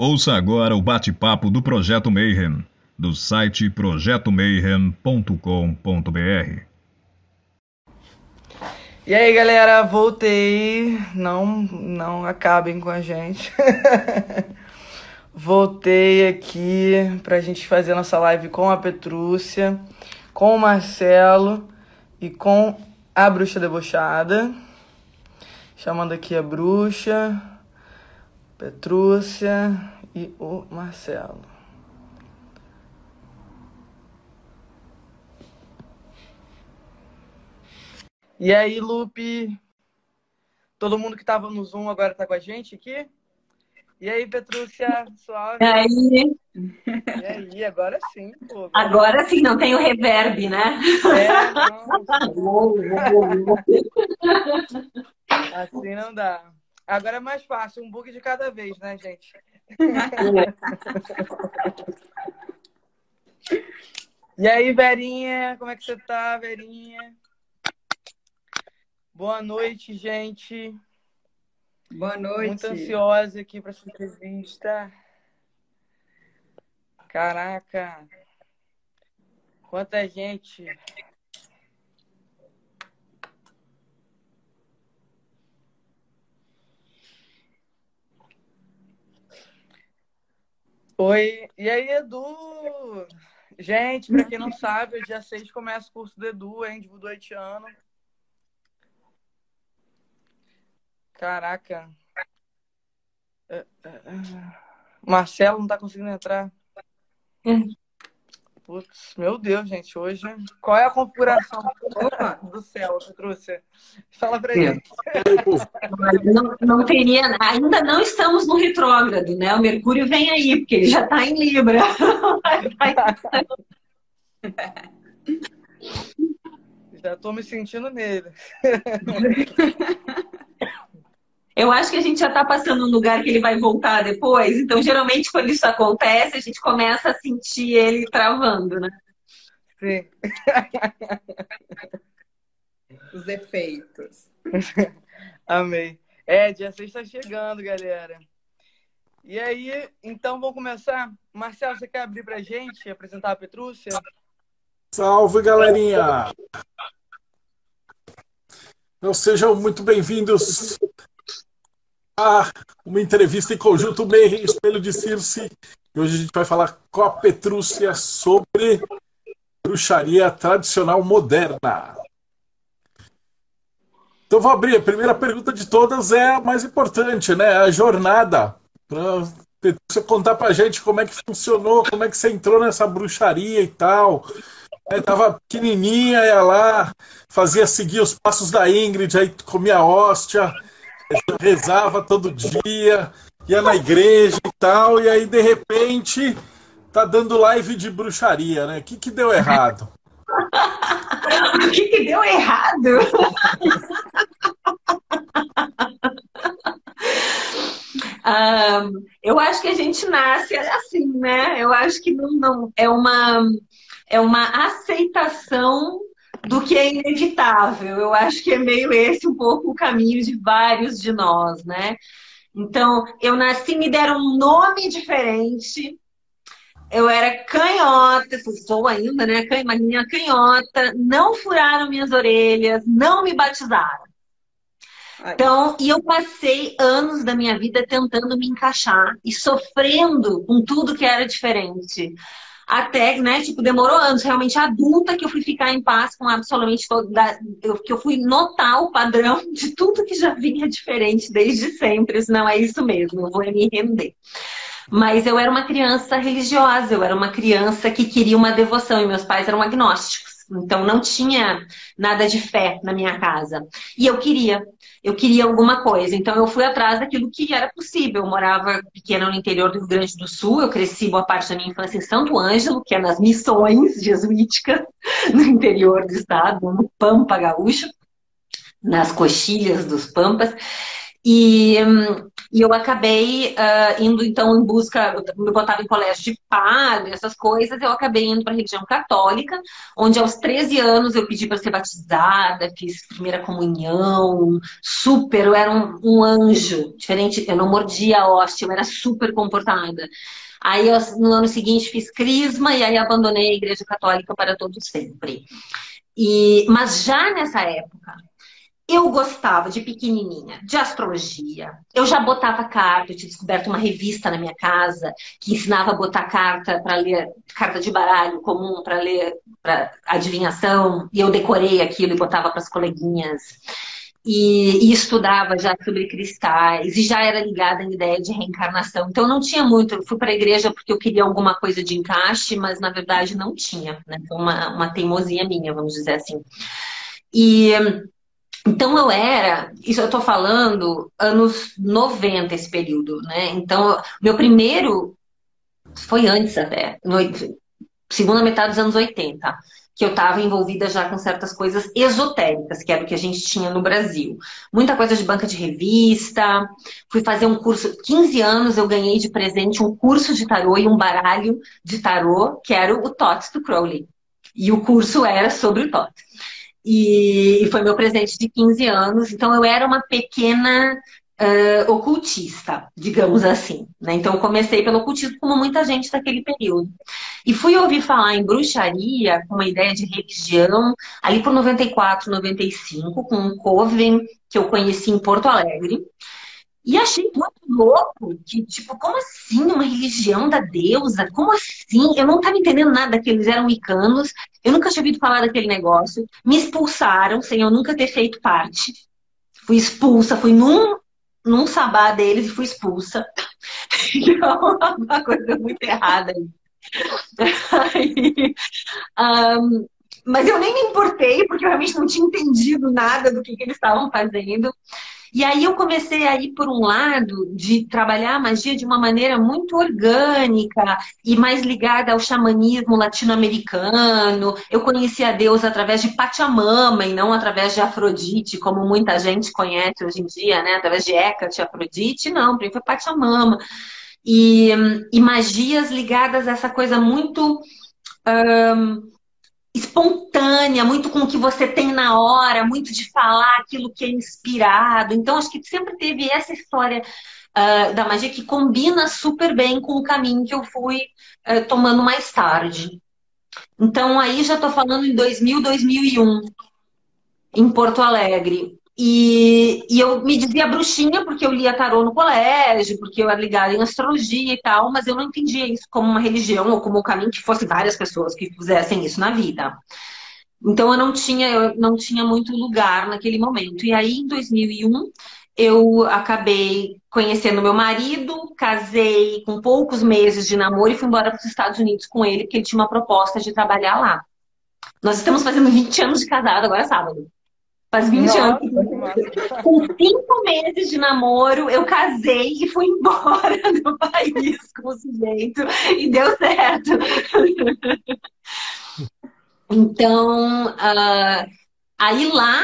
Ouça agora o bate-papo do Projeto Mayhem, do site projetomayhem.com.br. E aí, galera, voltei. Não, não acabem com a gente. voltei aqui pra gente fazer nossa live com a Petrúcia, com o Marcelo e com a Bruxa Debochada. Chamando aqui a Bruxa, Petrúcia e o Marcelo. E aí, Lupe? Todo mundo que estava no Zoom agora está com a gente aqui? E aí, Petrúcia, suave? E aí? E aí, agora sim, pô. Agora sim, não tem o reverb, né? É, não. Assim não dá. Agora é mais fácil, um bug de cada vez, né, gente? E aí, Verinha, como é que você tá, Verinha? Boa noite, gente. Boa noite. Muito ansiosa aqui para essa entrevista. Caraca, quanta gente. Oi, e aí, Edu? Gente, para quem não sabe, dia 6 começa o curso do Edu, hein, de voodoo. Caraca. É, é, é. Marcelo não tá conseguindo entrar. Putz, meu Deus, gente, hoje. Qual é a configuração Opa, do céu que trouxe? Fala pra ele. Não, não teria, ainda não estamos no retrógrado, né? O Mercúrio vem aí, porque ele já está em Libra. Já tô me sentindo nele. Eu acho que a gente já está passando um lugar que ele vai voltar depois. Então, geralmente, quando isso acontece, a gente começa a sentir ele travando, né? Sim. Os efeitos. Amei. É, dia 6 está chegando, galera. E aí, então vamos começar? Marcelo, você quer abrir pra gente, apresentar a Petrúcia? Salve, galerinha! Então, sejam muito bem-vindos a uma entrevista em conjunto meio Espelho de Circe. E hoje a gente vai falar com a Petrúcia sobre bruxaria tradicional moderna. Então vou abrir. A primeira pergunta de todas é a mais importante, né? A jornada. Para Petrúcia contar pra gente como é que funcionou, como é que você entrou nessa bruxaria e tal. É, tava pequenininha, ia lá, fazia seguir os passos da Ingrid, aí comia hóstia, rezava todo dia, ia na igreja e tal, e aí de repente tá dando live de bruxaria, né? O que, que deu errado? o que, que deu errado? um, eu acho que a gente nasce assim, né? Eu acho que não, não é uma é uma aceitação do que é inevitável. Eu acho que é meio esse um pouco o caminho de vários de nós, né? Então, eu nasci, me deram um nome diferente. Eu era canhota, sou ainda, né? Minha canhota, não furaram minhas orelhas, não me batizaram. Então, e eu passei anos da minha vida tentando me encaixar e sofrendo com tudo que era diferente até, né, tipo, demorou anos, realmente adulta, que eu fui ficar em paz com absolutamente toda, eu, que eu fui notar o padrão de tudo que já vinha diferente desde sempre. Isso não é isso mesmo, eu vou me render. Mas eu era uma criança religiosa, eu era uma criança que queria uma devoção, e meus pais eram agnósticos. Então não tinha nada de fé na minha casa. E eu queria, eu queria alguma coisa. Então eu fui atrás daquilo que era possível. Eu morava pequena no interior do Rio Grande do Sul, eu cresci boa parte da minha infância em Santo Ângelo, que é nas missões jesuíticas no interior do estado, no Pampa Gaúcho, nas coxilhas dos Pampas. E hum, E eu acabei uh, indo, então, em busca, eu botava em colégio de padre, essas coisas, eu acabei indo para a religião católica, onde aos 13 anos eu pedi para ser batizada, fiz primeira comunhão, super, eu era um, um anjo, diferente, eu não mordia a hóstia, eu era super comportada. Aí, eu, no ano seguinte, fiz crisma e aí abandonei a igreja católica para todo sempre. E, mas já nessa época, eu gostava de pequenininha, de astrologia. Eu já botava carta, eu tinha descoberto uma revista na minha casa que ensinava a botar carta para ler, carta de baralho comum para ler para adivinhação, e eu decorei aquilo e botava para as coleguinhas. E, e, estudava já sobre cristais e já era ligada à ideia de reencarnação. Então não tinha muito. Eu fui para a igreja porque eu queria alguma coisa de encaixe, mas na verdade não tinha. Né? Foi uma, uma teimosia minha, vamos dizer assim. E então eu era, isso eu estou falando, anos 90 esse período, né? Então, meu primeiro foi antes até, no, segunda metade dos anos 80, que eu estava envolvida já com certas coisas esotéricas, que era o que a gente tinha no Brasil. Muita coisa de banca de revista, fui fazer um curso, 15 anos eu ganhei de presente um curso de tarô e um baralho de tarô, que era o TOTS do Crowley. E o curso era sobre o TOTS. E, foi meu presente de 15 anos. Então eu era uma pequena uh, ocultista, digamos assim. Né? Então eu comecei pelo ocultismo, como muita gente daquele período. E fui ouvir falar em bruxaria, com uma ideia de religião, ali por 94, 95, com um coven que eu conheci em Porto Alegre. E achei muito louco que, tipo, como assim uma religião da deusa? Como assim? Eu não estava entendendo nada que eles eram wicanos. Eu nunca tinha ouvido falar daquele negócio. Me expulsaram sem eu nunca ter feito parte. Fui expulsa, fui num, num sabá deles e fui expulsa. Então, uma coisa muito errada aí. um, mas eu nem me importei, porque eu realmente não tinha entendido nada do que, que eles estavam fazendo. E aí eu comecei a ir por um lado de trabalhar a magia de uma maneira muito orgânica e mais ligada ao xamanismo latino-americano. Eu conheci a Deus através de Pachamama e não através de Afrodite, como muita gente conhece hoje em dia, né? Através de Hecate, Afrodite, não, para mim foi Pachamama. E, e magias ligadas a essa coisa muito um, espontânea, muito com o que você tem na hora, muito de falar aquilo que é inspirado. Então, acho que sempre teve essa história uh, da magia que combina super bem com o caminho que eu fui uh, tomando mais tarde. Então, aí já estou falando em 2000, 2001, em Porto Alegre. E, e, eu me dizia bruxinha porque eu lia tarô no colégio, porque eu era ligada em astrologia e tal, mas eu não entendia isso como uma religião ou como um caminho que fosse várias pessoas que fizessem isso na vida. Então eu não tinha, eu não tinha muito lugar naquele momento. E aí, em 2001, eu acabei conhecendo meu marido, casei com poucos meses de namoro e fui embora para os Estados Unidos com ele, porque ele tinha uma proposta de trabalhar lá. Nós estamos fazendo 20 anos de casado agora sábado. Faz 20 Nossa, anos. Com cinco meses de namoro, eu casei e fui embora do país com o sujeito. E deu certo. Então, uh, aí lá,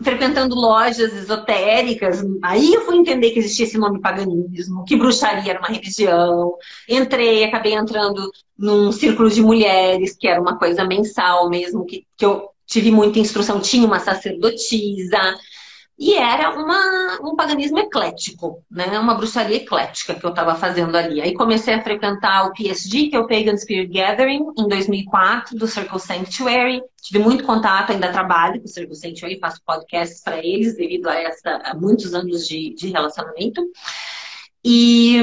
frequentando lojas esotéricas, aí eu fui entender que existia esse nome paganismo, que bruxaria era uma religião. Entrei, acabei entrando num círculo de mulheres, que era uma coisa mensal mesmo, que, que eu tive muita instrução, tinha uma sacerdotisa, e era uma, um paganismo eclético, né? uma bruxaria eclética que eu estava fazendo ali. Aí comecei a frequentar o PSG, que é o Pagan Spirit Gathering, em 2004, do Circle Sanctuary. Tive muito contato, ainda trabalho com o Circle Sanctuary, faço podcasts para eles, devido a, essa, a muitos anos de, de relacionamento. E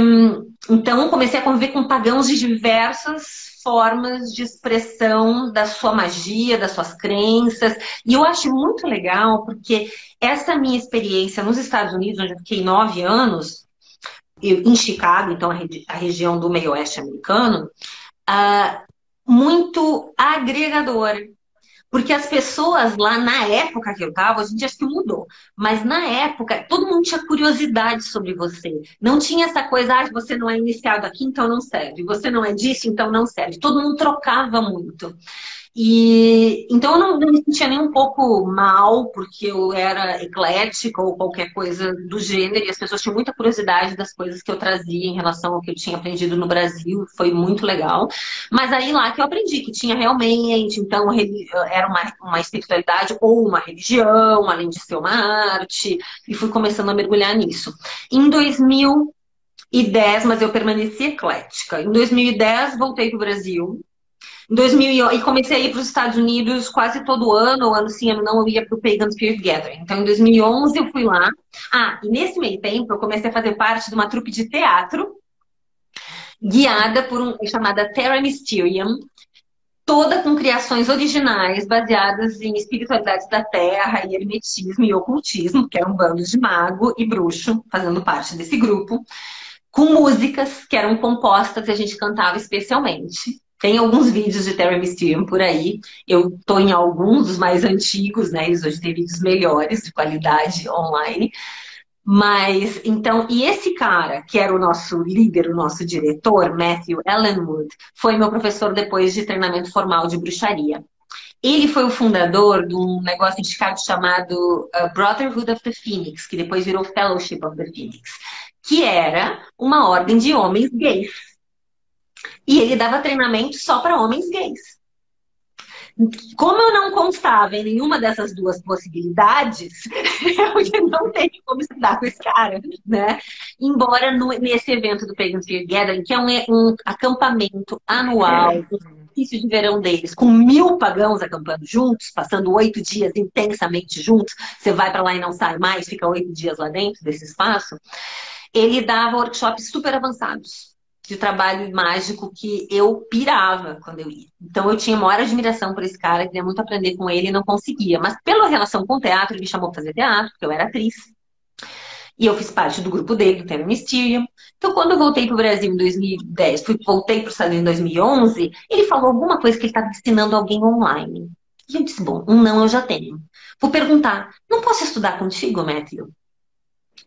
então comecei a conviver com pagãos de diversas formas de expressão da sua magia, das suas crenças. E eu acho muito legal porque essa minha experiência nos Estados Unidos, onde eu fiquei nove anos, em Chicago, então a, região do meio oeste americano, uh, muito agregadora. Porque as pessoas lá na época que eu estava, a gente acho que mudou, mas na época todo mundo tinha curiosidade sobre você. Não tinha essa coisa, ah, você não é iniciado aqui, então não serve. Você não é disso, então não serve. Todo mundo trocava muito. E então eu não, não, me sentia nem um pouco mal, porque eu era eclética ou qualquer coisa do gênero, e as pessoas tinham muita curiosidade das coisas que eu trazia em relação ao que eu tinha aprendido no Brasil, foi muito legal. Mas aí lá que eu aprendi que tinha realmente, então, era uma, uma espiritualidade ou uma religião, além de ser uma arte, e fui começando a mergulhar nisso. Em 2010, mas eu permaneci eclética. Em 2010, voltei para o Brasil em 2000, e comecei a ir para os Estados Unidos quase todo ano, ano sim, ano não, eu ia para o Pagan Spirit Gathering. Então, em 2011 eu fui lá. Ah, e nesse meio tempo eu comecei a fazer parte de uma trupe de teatro, guiada por um chamada Terra Mysterium, toda com criações originais baseadas em espiritualidades da terra e hermetismo e ocultismo, que era um bando de mago e bruxo fazendo parte desse grupo, com músicas que eram compostas e a gente cantava especialmente. Tem alguns vídeos de Terra Mysterium por aí. Eu tô em alguns dos mais antigos, né? Eles hoje têm vídeos melhores, de qualidade online. Mas, então, e esse cara, que era o nosso líder, o nosso diretor, Matthew Ellenwood, foi meu professor depois de treinamento formal de bruxaria. Ele foi o fundador de um negócio de Chicago chamado uh, Brotherhood of the Phoenix, que depois virou Fellowship of the Phoenix, que era uma ordem de homens gays e ele dava treinamento só para homens gays. Como eu não constava em nenhuma dessas duas possibilidades, eu não tenho como estudar com esse cara, né? Embora no, nesse evento do Pagan Fear Gathering, que é um, um acampamento anual, exercício de verão deles, com mil pagãos acampando juntos, passando oito dias intensamente juntos, você vai para lá e não sai mais, fica oito dias lá dentro desse espaço, ele dava workshops super avançados de trabalho mágico que eu pirava quando eu ia. Então eu tinha maior admiração por esse cara, queria muito aprender com ele e não conseguia. Mas pela relação com o teatro, ele me chamou para fazer teatro, porque eu era atriz. E eu fiz parte do grupo dele, do Terra Mysterium. Então, quando eu voltei para o Brasil em 2010, fui, voltei para o Estados em 2011, ele falou alguma coisa que ele estava ensinando alguém online. E eu disse, bom, um não eu já tenho. Vou perguntar, não posso estudar contigo, Matthew?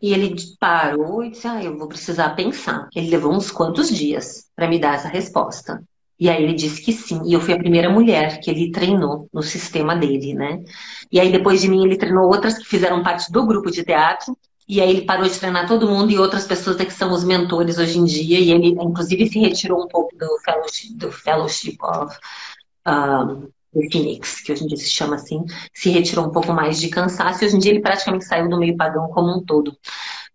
E ele parou e disse: Ah, eu vou precisar pensar. Ele levou uns quantos dias para me dar essa resposta. E aí ele disse que sim. E eu fui a primeira mulher que ele treinou no sistema dele, né? E aí depois de mim ele treinou outras que fizeram parte do grupo de teatro. E aí ele parou de treinar todo mundo e outras pessoas é que são os mentores hoje em dia. E ele, inclusive, se retirou um pouco do fellowship, do fellowship of um, Phoenix, que hoje em dia se chama assim, se retirou um pouco mais de cansaço e hoje em dia ele praticamente saiu do meio pagão como um todo.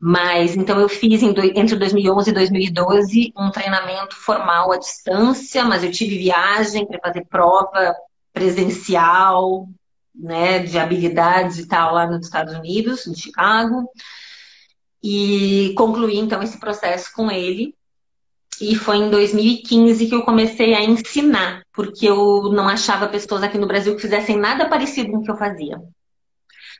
Mas então eu fiz entre 2011 e 2012 um treinamento formal à distância, mas eu tive viagem para fazer prova presencial, né, de habilidades e tal lá nos Estados Unidos, em Chicago. E concluí então esse processo com ele e foi em 2015 que eu comecei a ensinar, porque eu não achava pessoas aqui no Brasil que fizessem nada parecido com o que eu fazia.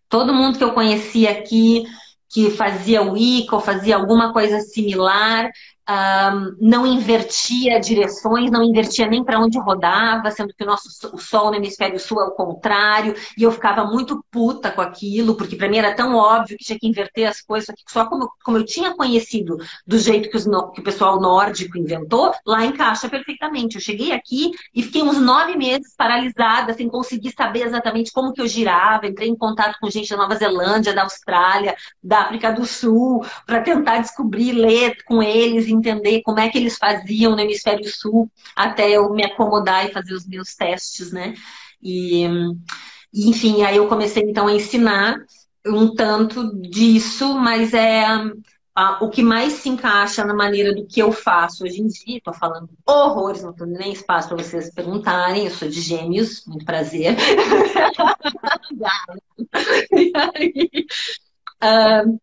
Todo mundo que eu conhecia aqui que fazia Wicca ou fazia alguma coisa similar, um, não invertia direções, não invertia nem para onde rodava, sendo que o nosso o Sol no hemisfério sul é o contrário, e eu ficava muito puta com aquilo, porque para mim era tão óbvio que tinha que inverter as coisas, só como, como eu tinha conhecido do jeito que, os, que o pessoal nórdico inventou, lá encaixa perfeitamente. Eu cheguei aqui e fiquei uns nove meses paralisada, sem conseguir saber exatamente como que eu girava, entrei em contato com gente da Nova Zelândia, da Austrália, da África do Sul, para tentar descobrir, ler com eles, entender como é que eles faziam no hemisfério sul até eu me acomodar e fazer os meus testes, né? E, enfim, aí eu comecei então a ensinar um tanto disso, mas é o que mais se encaixa na maneira do que eu faço hoje em dia. Estou falando horrores, não estou nem espaço para vocês perguntarem. Eu sou de Gêmeos, muito prazer. e aí, uh,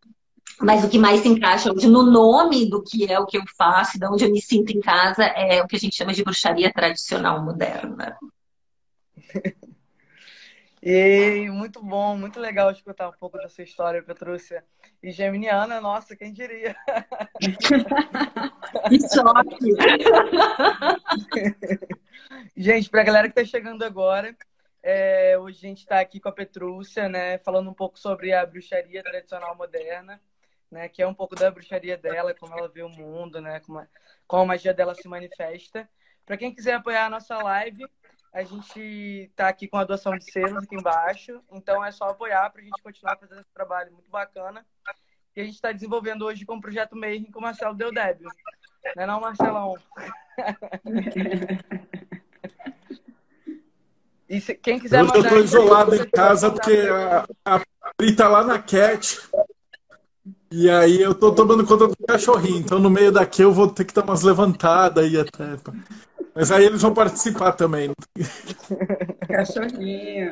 mas o que mais se encaixa hoje no nome do que é o que eu faço, de onde eu me sinto em casa, é o que a gente chama de bruxaria tradicional moderna. E muito bom, muito legal escutar um pouco da sua história, Petrúcia. E geminiana, nossa, quem diria? Que choque! gente, para a galera que está chegando agora, é, hoje a gente está aqui com a Petrúcia, né, falando um pouco sobre a bruxaria tradicional moderna né? Que é um pouco da bruxaria dela, como ela vê o mundo, né? Como, a, como a magia dela se manifesta. Para quem quiser apoiar a nossa live, a gente tá aqui com a doação de selos aqui embaixo. Então é só apoiar para a gente continuar fazendo esse trabalho muito bacana. Que a gente está desenvolvendo hoje com o projeto Mayhem com o Marcelo Deodébio. Não é não, Marcelão? e se, quem quiser Hoje eu estou isolado em casa porque a, a Pri tá lá na Cat. E aí eu tô tomando conta do cachorrinho. Então no meio daqui eu vou ter que dar umas levantadas aí até. Mas aí eles vão participar também. Cachorrinho.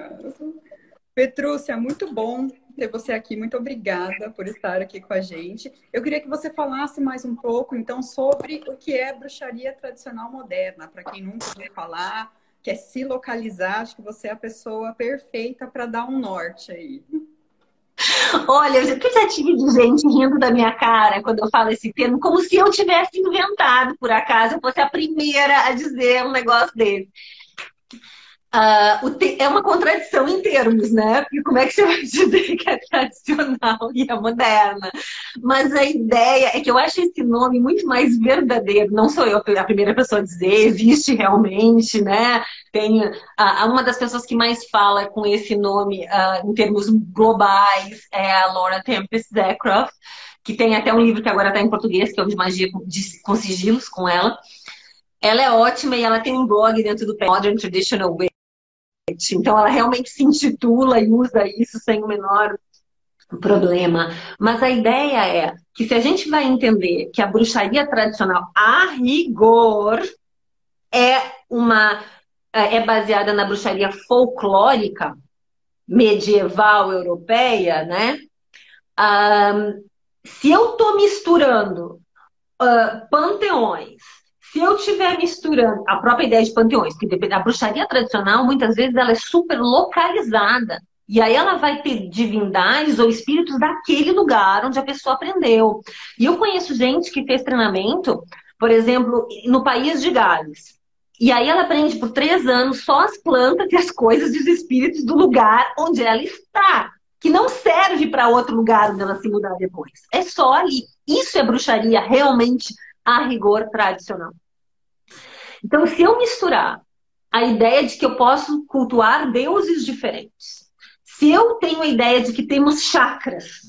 Petrúcia, muito bom ter você aqui. Muito obrigada por estar aqui com a gente. Eu queria que você falasse mais um pouco, então, sobre o que é bruxaria tradicional moderna. Para quem nunca ouviu falar, quer se localizar, acho que você é a pessoa perfeita para dar um norte aí. Olha, eu já tive de gente rindo da minha cara quando eu falo esse termo, como se eu tivesse inventado, por acaso, eu fosse a primeira a dizer um negócio desse. Uh, te... é uma contradição em termos, né? Porque como é que você vai dizer que é tradicional e é moderna? Mas a ideia é que eu acho esse nome muito mais verdadeiro. Não sou eu a primeira pessoa a dizer, existe realmente, né? Tem uh, uma das pessoas que mais fala com esse nome uh, em termos globais é a Laura Tempest Zeckroft, que tem até um livro que agora está em português, que é o de magia com, de, com sigilos com ela. Ela é ótima e ela tem um blog dentro do Modern Traditional Way então, ela realmente se intitula e usa isso sem o menor problema. Mas a ideia é que se a gente vai entender que a bruxaria tradicional, a rigor, é uma é baseada na bruxaria folclórica medieval europeia, né? Um, se eu estou misturando uh, panteões se eu estiver misturando a própria ideia de panteões, que a bruxaria tradicional, muitas vezes, ela é super localizada. E aí ela vai ter divindades ou espíritos daquele lugar onde a pessoa aprendeu. E eu conheço gente que fez treinamento, por exemplo, no país de Gales. E aí ela aprende por três anos só as plantas e as coisas e os espíritos do lugar onde ela está. Que não serve para outro lugar onde ela se mudar depois. É só ali. Isso é bruxaria realmente a rigor tradicional. Então, se eu misturar a ideia de que eu posso cultuar deuses diferentes, se eu tenho a ideia de que temos chakras,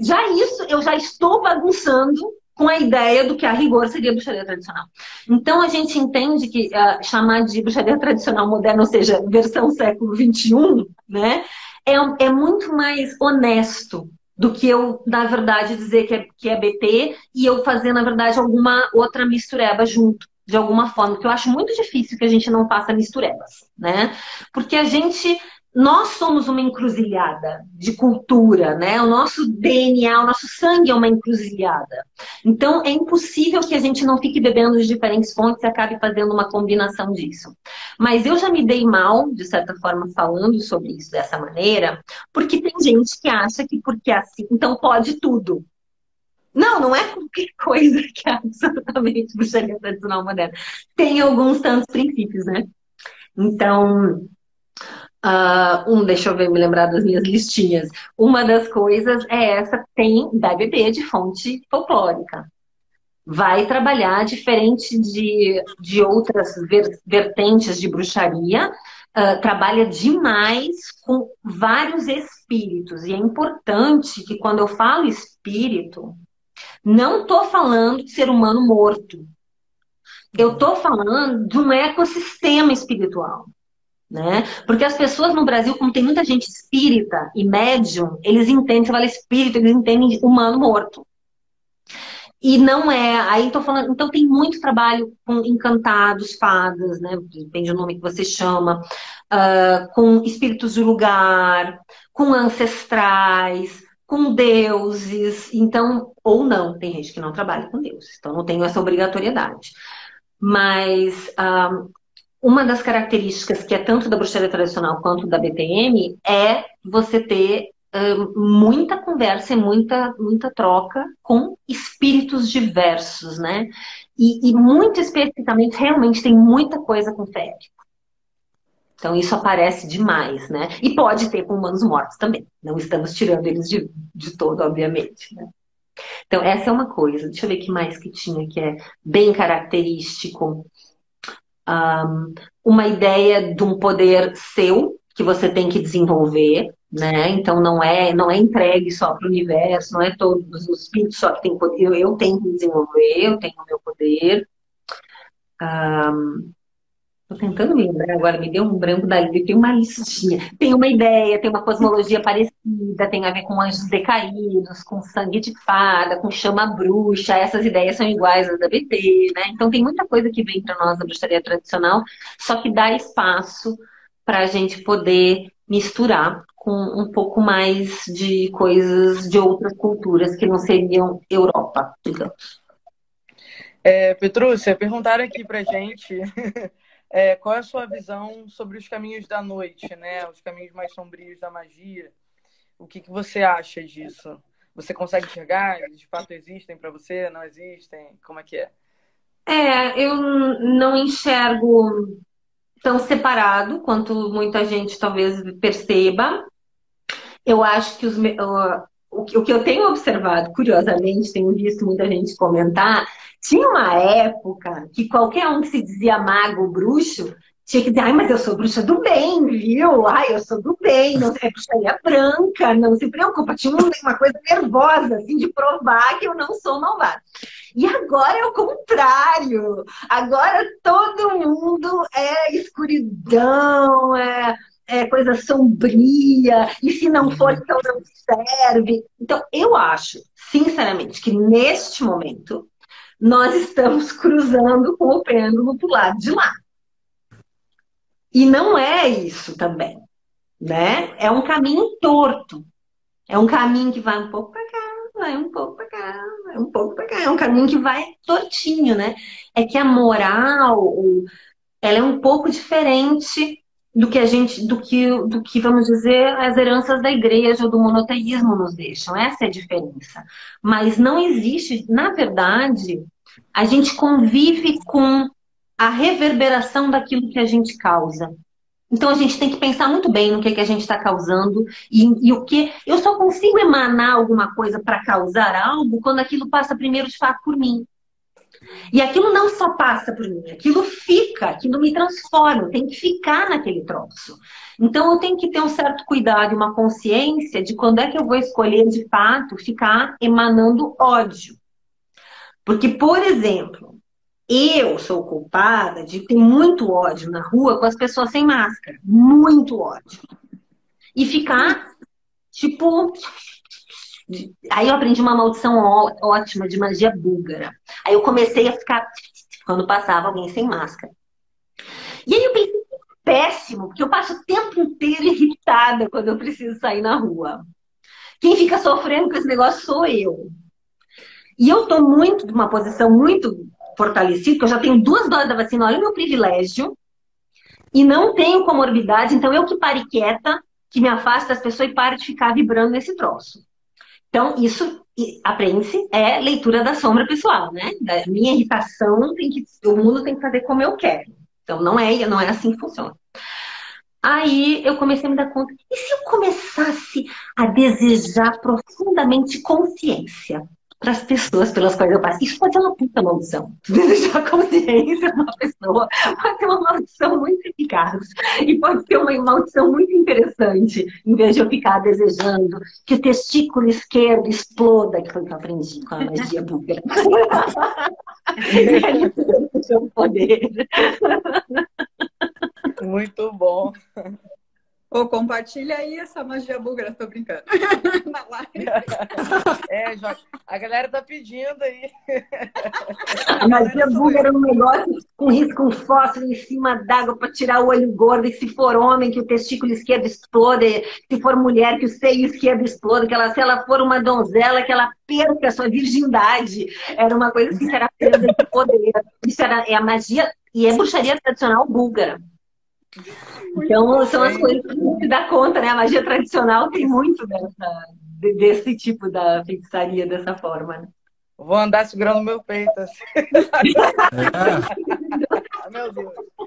já isso eu já estou bagunçando com a ideia do que a rigor seria bruxaria tradicional. Então a gente entende que uh, chamar de bruxaria tradicional moderna, ou seja, versão século XXI, né, é, é muito mais honesto do que eu, na verdade, dizer que é, que é BT e eu fazer, na verdade, alguma outra mistureba junto de alguma forma, que eu acho muito difícil que a gente não faça misturebas, né? Porque a gente, nós somos uma encruzilhada de cultura, né? O nosso DNA, o nosso sangue é uma encruzilhada. Então, é impossível que a gente não fique bebendo de diferentes fontes e acabe fazendo uma combinação disso. Mas eu já me dei mal, de certa forma, falando sobre isso dessa maneira, porque tem gente que acha que porque é assim, então pode tudo. Não, não é qualquer coisa que é absolutamente bruxaria tradicional moderna. Tem alguns tantos princípios, né? Então, uh, um, deixa eu ver, me lembrar das minhas listinhas. Uma das coisas é essa, tem, vai beber de fonte folclórica. Vai trabalhar diferente de, de outras vertentes de bruxaria, uh, trabalha demais com vários espíritos. E é importante que quando eu falo espírito, não estou falando de ser humano morto. Eu estou falando de um ecossistema espiritual. Né? Porque as pessoas no Brasil, como tem muita gente espírita e médium, eles entendem, você fala espírito, eles entendem humano morto. E não é, aí tô falando, então tem muito trabalho com encantados, fadas, né? Depende do nome que você chama, uh, com espíritos de lugar, com ancestrais, com deuses, então, ou não, tem gente que não trabalha com deuses, então não tenho essa obrigatoriedade. Mas um, uma das características que é tanto da bruxaria tradicional quanto da BTM é você ter um, muita conversa e muita, muita troca com espíritos diversos, né? E, e muito especificamente, realmente tem muita coisa com fé. Então isso aparece demais, né? E pode ter com humanos mortos também. Não estamos tirando eles de, de todo, obviamente. Né? Então essa é uma coisa. Deixa eu ver o que mais que tinha que é bem característico. um, uma ideia de um poder seu que você tem que desenvolver, né? Então não é não é entregue só para o universo, não é todos os espíritos só que tem poder. Eu, eu tenho que desenvolver, eu tenho o meu poder. Um, Tentando me lembrar agora, me deu um branco dali. Tem uma listinha, tem uma ideia, tem uma cosmologia parecida, tem a ver com anjos decaídos, com sangue de fada, com chama bruxa. Essas ideias são iguais às da BT, né? Então tem muita coisa que vem para nós da bruxaria tradicional, só que dá espaço para a gente poder misturar com um pouco mais de coisas de outras culturas que não seriam Europa, digamos. É, Petrúcia, perguntaram aqui pra gente É, qual é a sua visão sobre os caminhos da noite, né? Os caminhos mais sombrios da magia. O que, que você acha disso? Você consegue enxergar? Eles de fato existem para você? Não existem? Como é que é? É, eu não enxergo tão separado quanto muita gente talvez perceba. Eu acho que os, o que eu tenho observado, curiosamente, tenho visto muita gente comentar, tinha uma época que qualquer um que se dizia mago, bruxo, tinha que dizer, ai, mas eu sou bruxa do bem, viu? Ai, eu sou do bem, não é bruxaria branca, não se preocupa. Tinha uma coisa nervosa, assim, de provar que eu não sou malvada. E agora é o contrário. Agora todo mundo é escuridão, é é, coisa sombria, e se não for, então não serve. Então, eu acho, sinceramente, que neste momento nós estamos cruzando com o pêndulo do lado de lá. E não é isso também, né? É um caminho torto. É um caminho que vai um pouco para cá, vai um pouco para cá, vai um pouco para cá. É um caminho que vai tortinho, né? É que a moral, ela é um pouco diferente do que a gente, do que, do que vamos dizer as heranças da igreja ou do monoteísmo nos deixam. Essa é a diferença. Mas não existe, na verdade, a gente convive com a reverberação daquilo que a gente causa. Então a gente tem que pensar muito bem no que, que a gente está causando e, e, o que. Eu só consigo emanar alguma coisa para causar algo quando aquilo passa primeiro de fato por mim. E aquilo não só passa por mim, aquilo fica, aquilo me transforma, tem que ficar naquele troço. Então eu tenho que ter um certo cuidado e uma consciência de quando é que eu vou escolher de fato ficar emanando ódio. Porque, por exemplo, eu sou culpada de ter muito ódio na rua com as pessoas sem máscara. Muito ódio. E ficar, tipo, Aí eu aprendi uma maldição ótima de magia búlgara. Aí eu comecei a ficar quando passava alguém sem máscara. E aí eu pensei, péssimo, porque eu passo o tempo inteiro irritada quando eu preciso sair na rua. Quem fica sofrendo com esse negócio sou eu. E eu tô muito, numa posição muito fortalecida, que eu já tenho duas doses da vacina, olha o meu privilégio, e não tenho comorbidade, então eu que pare quieta, que me afaste das pessoas e pare de ficar vibrando nesse troço. Então, isso, aprende-se, é leitura da sombra pessoal, né? Da minha irritação, tem que, o mundo tem que fazer como eu quero. Então, não é, não é assim que funciona. Aí eu comecei a me dar conta, e se eu começasse a desejar profundamente consciência? Para as pessoas pelas quais eu passo. Isso pode ser uma puta maldição. Desejar a consciência de uma pessoa pode ser uma maldição muito eficaz. E pode ser uma maldição muito interessante, em vez de eu ficar desejando que o testículo esquerdo exploda, que foi o que eu aprendi com a magia búlgara. é poder. Muito bom. Ou compartilha aí essa magia búlgara, tô brincando. Na live. É, Jorge, a galera tá pedindo aí. A magia búlgara é um negócio com risco, um fósforo em cima d'água para tirar o olho gordo. E se for homem, que o testículo esquerdo explode. Se for mulher, que o seio esquerdo explode. Que ela, se ela for uma donzela, que ela perca a sua virgindade. Era uma coisa assim que era perda de poder. Isso era, é a magia, e é bruxaria tradicional búlgara. Então, são as coisas que a gente dá conta, né? A magia tradicional tem muito dessa, desse tipo da feitiçaria, dessa forma. Né? Vou andar segurando meu peito assim. É. meu Deus.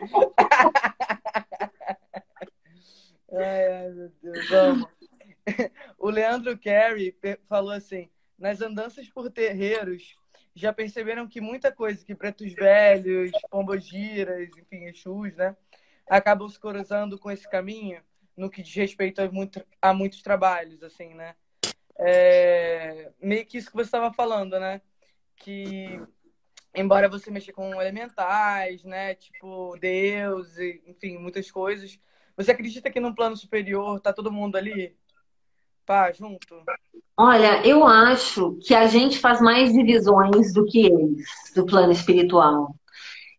Ai, meu Deus, vamos. O Leandro Carey falou assim: nas andanças por terreiros, já perceberam que muita coisa que pretos velhos, pombogiras, enfim, exus, né, acabam se cruzando com esse caminho no que diz respeito a, muito, a muitos trabalhos, assim, né? É, meio que isso que você estava falando, né? Que embora você mexa com elementais, né? Tipo Deus, e, enfim, muitas coisas. Você acredita que no plano superior tá todo mundo ali? Pá, junto? Olha, eu acho que a gente faz mais divisões do que eles, do plano espiritual.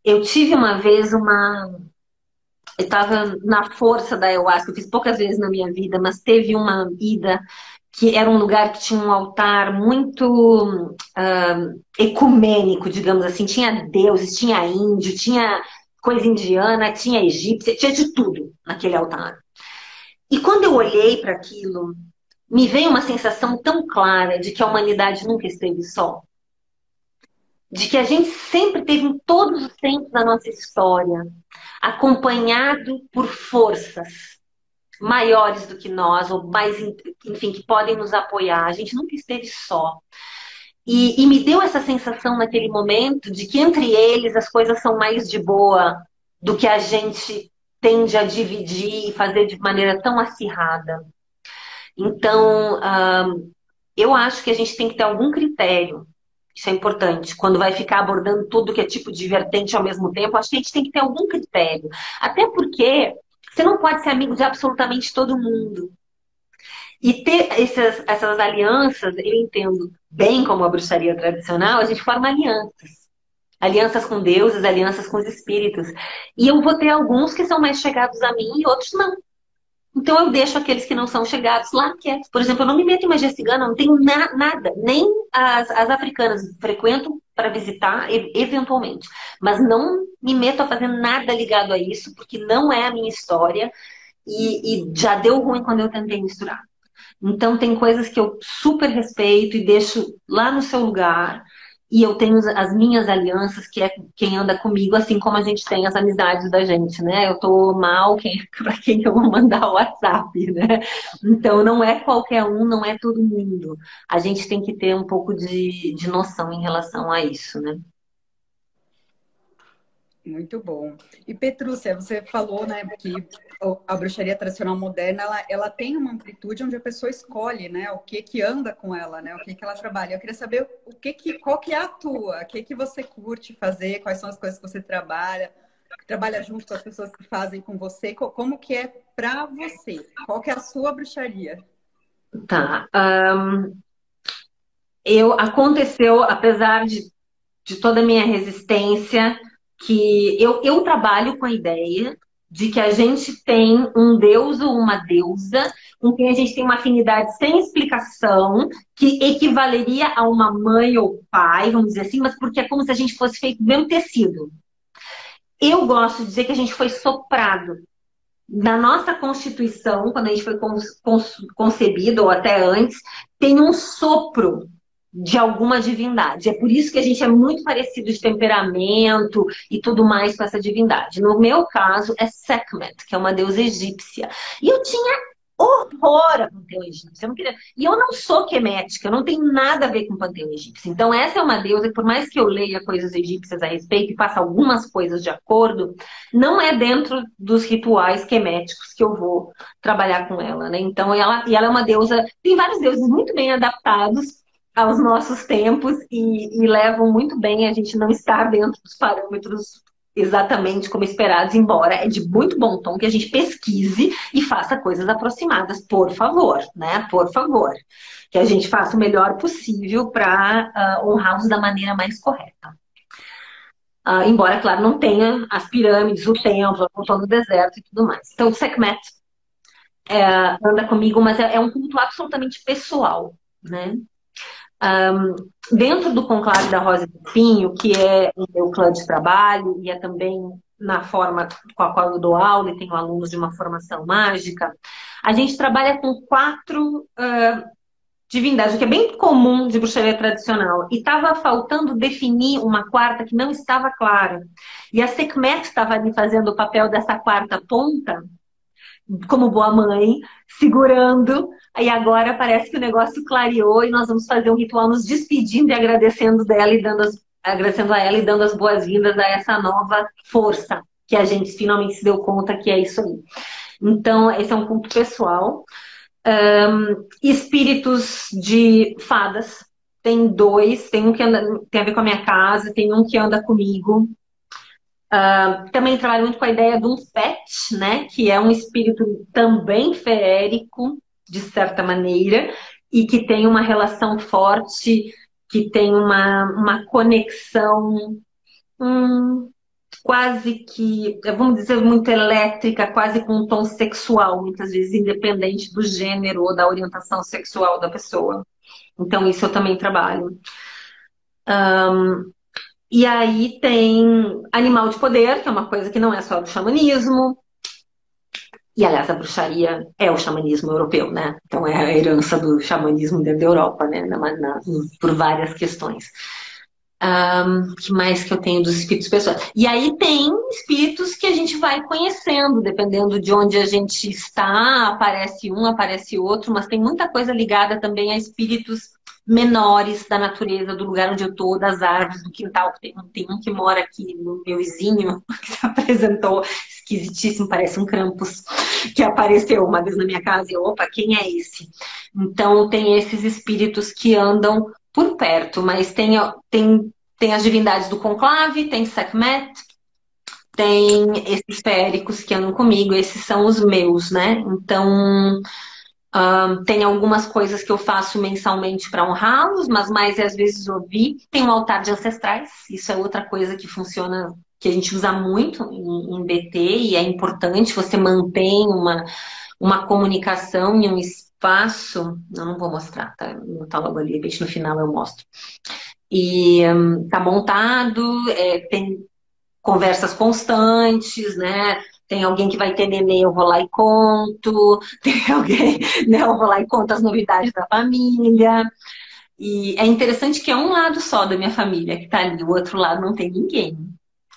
Eu tive uma vez uma. Eu estava na força da ayahuasca, eu fiz poucas vezes na minha vida, mas teve uma ida que era um lugar que tinha um altar muito uh, ecumênico, digamos assim. Tinha deuses, tinha índio, tinha coisa indiana, tinha egípcia, tinha de tudo naquele altar. E quando eu olhei para aquilo, me veio uma sensação tão clara de que a humanidade nunca esteve só. De que a gente sempre teve em todos os tempos da nossa história, acompanhado por forças maiores do que nós, ou mais, enfim, que podem nos apoiar. A gente nunca esteve só. E, e, me deu essa sensação naquele momento de que entre eles as coisas são mais de boa do que a gente tende a dividir e fazer de maneira tão acirrada. Então, eu acho que a gente tem que ter algum critério. Isso é importante. Quando vai ficar abordando tudo que é tipo de vertente ao mesmo tempo, acho que a gente tem que ter algum critério. Até porque você não pode ser amigo de absolutamente todo mundo. E ter essas, essas alianças, eu entendo bem como a bruxaria tradicional, a gente forma alianças. Alianças com deuses, alianças com os espíritos. E eu vou ter alguns que são mais chegados a mim e outros não. Então eu deixo aqueles que não são chegados lá quietos. Por exemplo, eu não me meto em magia cigana, não tenho na, nada. Nem as, as africanas frequento para visitar, eventualmente. Mas não me meto a fazer nada ligado a isso, porque não é a minha história. E, e já deu ruim quando eu tentei misturar. Então tem coisas que eu super respeito e deixo lá no seu lugar e eu tenho as minhas alianças, que é quem anda comigo, assim como a gente tem as amizades da gente, né? Eu tô mal para quem eu vou mandar o WhatsApp, né? Então não é qualquer um, não é todo mundo. A gente tem que ter um pouco de, de noção em relação a isso, né? Muito bom. E Petrúcia, você falou, né, que a bruxaria tradicional moderna, ela, ela tem uma amplitude onde a pessoa escolhe, né, o que que anda com ela, né, o que que ela trabalha. Eu queria saber o que que, qual que é a tua, o que que você curte fazer, quais são as coisas que você trabalha, trabalha junto com as pessoas que fazem com você, como que é para você? Qual que é a sua bruxaria? Tá. Um, eu aconteceu, apesar de, de toda a minha resistência, que eu, eu trabalho com a ideia de que a gente tem um deus ou uma deusa com quem a gente tem uma afinidade sem explicação, que equivaleria a uma mãe ou pai, vamos dizer assim, mas porque é como se a gente fosse feito do mesmo tecido. Eu gosto de dizer que a gente foi soprado. Na nossa Constituição, quando a gente foi concebido, ou até antes, tem um sopro de alguma divindade. É por isso que a gente é muito parecido de temperamento e tudo mais com essa divindade. No meu caso, é Sekhmet, que é uma deusa egípcia. E eu tinha horror a panteão egípcio. Eu não queria... E eu não sou quemética, eu não tenho nada a ver com panteão egípcio. Então, essa é uma deusa, por mais que eu leia coisas egípcias a respeito e faça algumas coisas de acordo, não é dentro dos rituais queméticos que eu vou trabalhar com ela, né? Então, ela, e ela é uma deusa, tem vários deuses muito bem adaptados aos nossos tempos e, e, levam muito bem a gente não estar dentro dos parâmetros exatamente como esperados, embora é de muito bom tom que a gente pesquise e faça coisas aproximadas, por favor, né? Por favor. Que a gente faça o melhor possível para uh, ah, honrá-los da maneira mais correta. Uh, embora, claro, não tenha as pirâmides, o templo, a cultura do deserto e tudo mais. Então, o Sekhmet é, anda comigo, mas é, é um culto absolutamente pessoal, né? Um, dentro do conclave da Rosa do Pinho, que é o meu clã de trabalho e é também na forma com a qual eu dou aula e tenho alunos de uma formação mágica, a gente trabalha com quatro uh, divindades, o que é bem comum de bruxaria tradicional. E estava faltando definir uma quarta que não estava clara. E a Sekhmet estava ali fazendo o papel dessa quarta ponta, como boa mãe, segurando. Aí agora parece que o negócio clareou e nós vamos fazer um ritual nos despedindo e agradecendo dela e dando as, agradecendo a ela e dando as boas-vindas a essa nova força que a gente finalmente se deu conta que é isso aí. Então, esse é um ponto pessoal. Um, espíritos de fadas. Tem dois, tem um que anda, tem a ver com a minha casa, tem um que anda comigo. Uh, também trabalho muito com a ideia do pet, né? Que é um espírito também feérico, de certa maneira, e que tem uma relação forte, que tem uma, uma conexão hum, quase que, vamos dizer, muito elétrica, quase com um tom sexual, muitas vezes independente do gênero ou da orientação sexual da pessoa. Então, isso eu também trabalho. Um, e aí tem animal de poder, que é uma coisa que não é só do xamanismo. E, aliás, a bruxaria é o xamanismo europeu, né? Então, é a herança do xamanismo dentro da Europa, né? Por várias questões. Um, que mais que eu tenho dos espíritos pessoais? E aí tem espíritos que a gente vai conhecendo, dependendo de onde a gente está, aparece um, aparece outro, mas tem muita coisa ligada também a espíritos menores da natureza, do lugar onde eu estou, das árvores, do quintal. Tem, tem um que mora aqui no meu vizinho, que se apresentou esquisitíssimo, parece um Krampus, que apareceu uma vez na minha casa e opa, quem é esse? Então tem esses espíritos que andam por perto, mas tem, tem, tem as divindades do conclave, tem Sekhmet, tem esses féricos que andam comigo, esses são os meus, né? Então, um, tem algumas coisas que eu faço mensalmente para honrá-los, mas mais às vezes ouvir. Tem um altar de ancestrais, isso é outra coisa que funciona, que a gente usa muito em, em BT e é importante, você mantém uma, uma comunicação e um espírito faço, eu não vou mostrar, tá? Tá logo ali, no final eu mostro. E um, tá montado, é, tem conversas constantes, né? Tem alguém que vai ter neném, eu vou lá e conto. Tem alguém, né? Eu vou lá e conto as novidades da família. E é interessante que é um lado só da minha família que tá ali, o outro lado não tem ninguém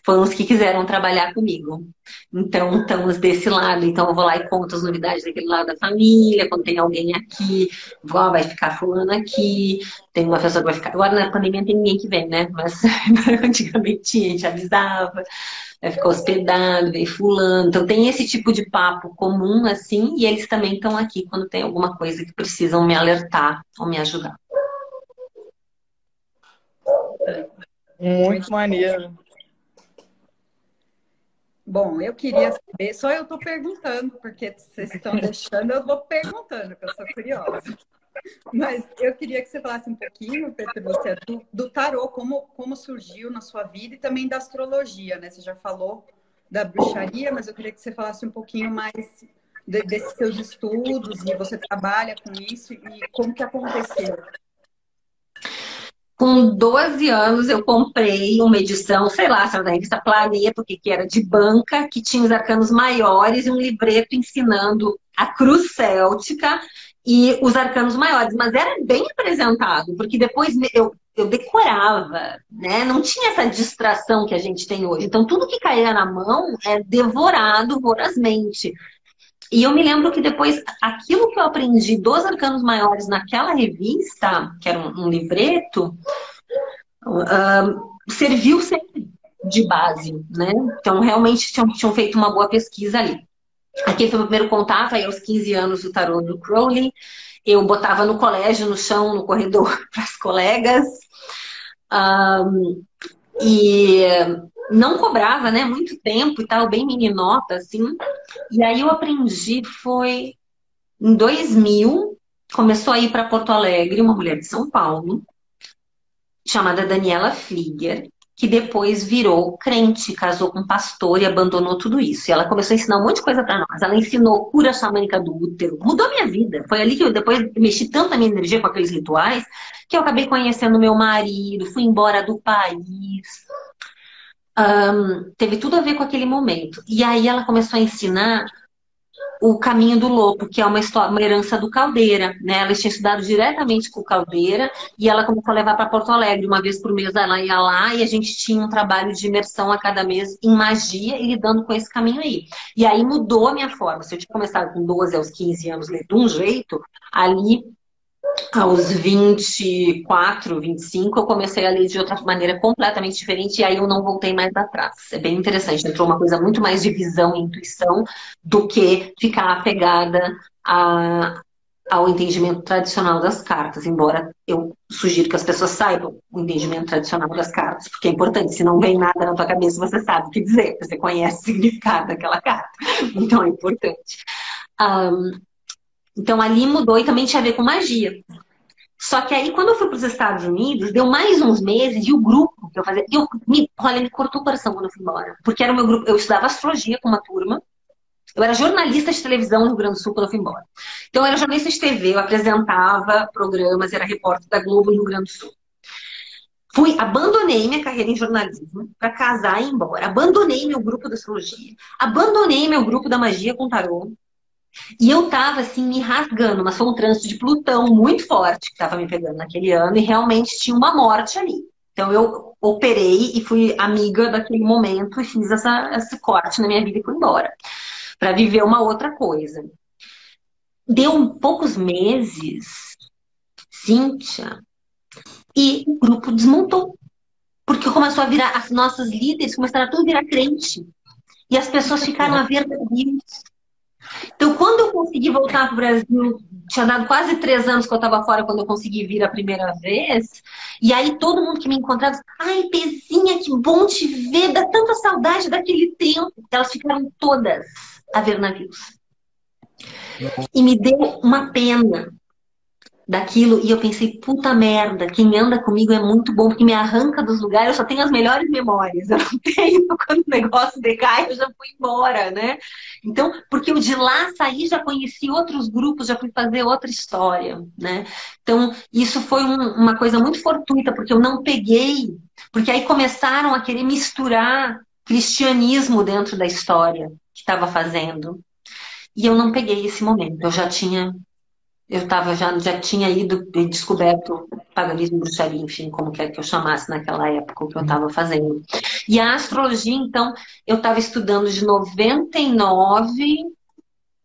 os que quiseram trabalhar comigo. Então, estamos desse lado. Então, eu vou lá e conto as novidades daquele lado da família. Quando tem alguém aqui, vó, vai ficar fulano aqui. Tem uma pessoa que vai ficar. Agora, na pandemia, não tem ninguém que vem, né? Mas antigamente tinha, a gente avisava. Vai ficar hospedado, vem fulano. Então, tem esse tipo de papo comum, assim. E eles também estão aqui quando tem alguma coisa que precisam me alertar ou me ajudar. Muito maneiro. Bom, eu queria saber, só eu estou perguntando, porque vocês estão deixando, eu vou perguntando, porque eu sou curiosa. Mas eu queria que você falasse um pouquinho, Petrúcia, do, do tarô, como, como surgiu na sua vida e também da astrologia, né? Você já falou da bruxaria, mas eu queria que você falasse um pouquinho mais de, desses seus estudos e você trabalha com isso e como que aconteceu. Com 12 anos, eu comprei uma edição, sei lá, se era da revista Planeta, que era de banca, que tinha os arcanos maiores e um livreto ensinando a cruz céltica e os arcanos maiores. Mas era bem apresentado, porque depois eu, eu decorava, né? Não tinha essa distração que a gente tem hoje. Então, tudo que caía na mão é devorado vorazmente. E eu me lembro que depois, aquilo que eu aprendi dos arcanos maiores naquela revista, que era um, um livreto, uh, serviu sempre de base, né? Então, realmente tinham, tinham, feito uma boa pesquisa ali. Aqui foi o primeiro contato, aí aos 15 anos, o tarô do Crowley. Eu botava no colégio, no chão, no corredor, para as colegas. Um, e não cobrava, né? Muito tempo e tal, bem meninota, assim. E aí eu aprendi, foi em 2000, começou a ir para Porto Alegre, uma mulher de São Paulo, chamada Daniela Flieger, que depois virou crente, casou com um pastor e abandonou tudo isso. E ela começou a ensinar um monte de coisa para nós. Ela ensinou cura xamânica do útero, mudou minha vida. Foi ali que eu depois mexi tanto a minha energia com aqueles rituais que eu acabei conhecendo meu marido, fui embora do país. Um, teve tudo a ver com aquele momento. E aí ela começou a ensinar o Caminho do Lobo, que é uma, história, uma herança do Caldeira, né? Ela tinha estudado diretamente com o Caldeira e ela começou a levar para Porto Alegre. Uma vez por mês ela ia lá e a gente tinha um trabalho de imersão a cada mês em magia e lidando com esse caminho aí. E aí mudou a minha forma. Se eu tinha começado com 12 aos 15 anos ler de um jeito, ali aos 24, 25, eu comecei a ler de outra maneira completamente diferente e aí eu não voltei mais atrás. É bem interessante, entrou uma coisa muito mais de visão e intuição do que ficar apegada a, ao entendimento tradicional das cartas, embora eu sugiro que as pessoas saibam o entendimento tradicional das cartas, porque é importante, se não vem nada na tua cabeça, você sabe o que dizer, você conhece o significado daquela carta, então é importante. Um, então ali mudou e também tinha a ver com magia. Só que aí, quando eu fui para os Estados Unidos, deu mais uns meses e o grupo que eu fazia. Eu, me, olha, me cortou o coração quando eu fui embora. Porque era o meu grupo. Eu estudava astrologia com uma turma. Eu era jornalista de televisão no Rio Grande do Sul quando eu fui embora. Então, eu era jornalista de TV, eu apresentava programas, era repórter da Globo no Rio Grande do Sul. Fui, abandonei minha carreira em jornalismo para casar e ir embora. Abandonei meu grupo da astrologia. Abandonei meu grupo da magia com tarô. E eu tava assim me rasgando, mas foi um trânsito de Plutão muito forte que tava me pegando naquele ano e realmente tinha uma morte ali. Então eu operei e fui amiga daquele momento e fiz essa, esse corte na minha vida e fui embora para viver uma outra coisa. Deu poucos meses, Cíntia, e o grupo desmontou. Porque começou a virar, as nossas líderes começaram a tudo virar crente. E as pessoas ficaram a ver Deus. Então, quando eu consegui voltar para o Brasil, tinha dado quase três anos que eu estava fora quando eu consegui vir a primeira vez. E aí todo mundo que me encontrava, ai, Pezinha, que bom te ver, dá tanta saudade daquele tempo. Elas ficaram todas a ver navios. E me deu uma pena, daquilo e eu pensei, puta merda, quem anda comigo é muito bom, porque me arranca dos lugares, eu só tenho as melhores memórias, eu não tenho quando o negócio decai, eu já fui embora, né? Então, porque eu de lá saí, já conheci outros grupos, já fui fazer outra história, né? Então, isso foi um, uma coisa muito fortuita, porque eu não peguei, porque aí começaram a querer misturar cristianismo dentro da história que estava fazendo. E eu não peguei esse momento, eu já tinha eu tava, já, já tinha ido descoberto paganismo, bruxaria, enfim, como quer que eu chamasse naquela época o que eu estava fazendo. E a astrologia, então, eu estava estudando de 99,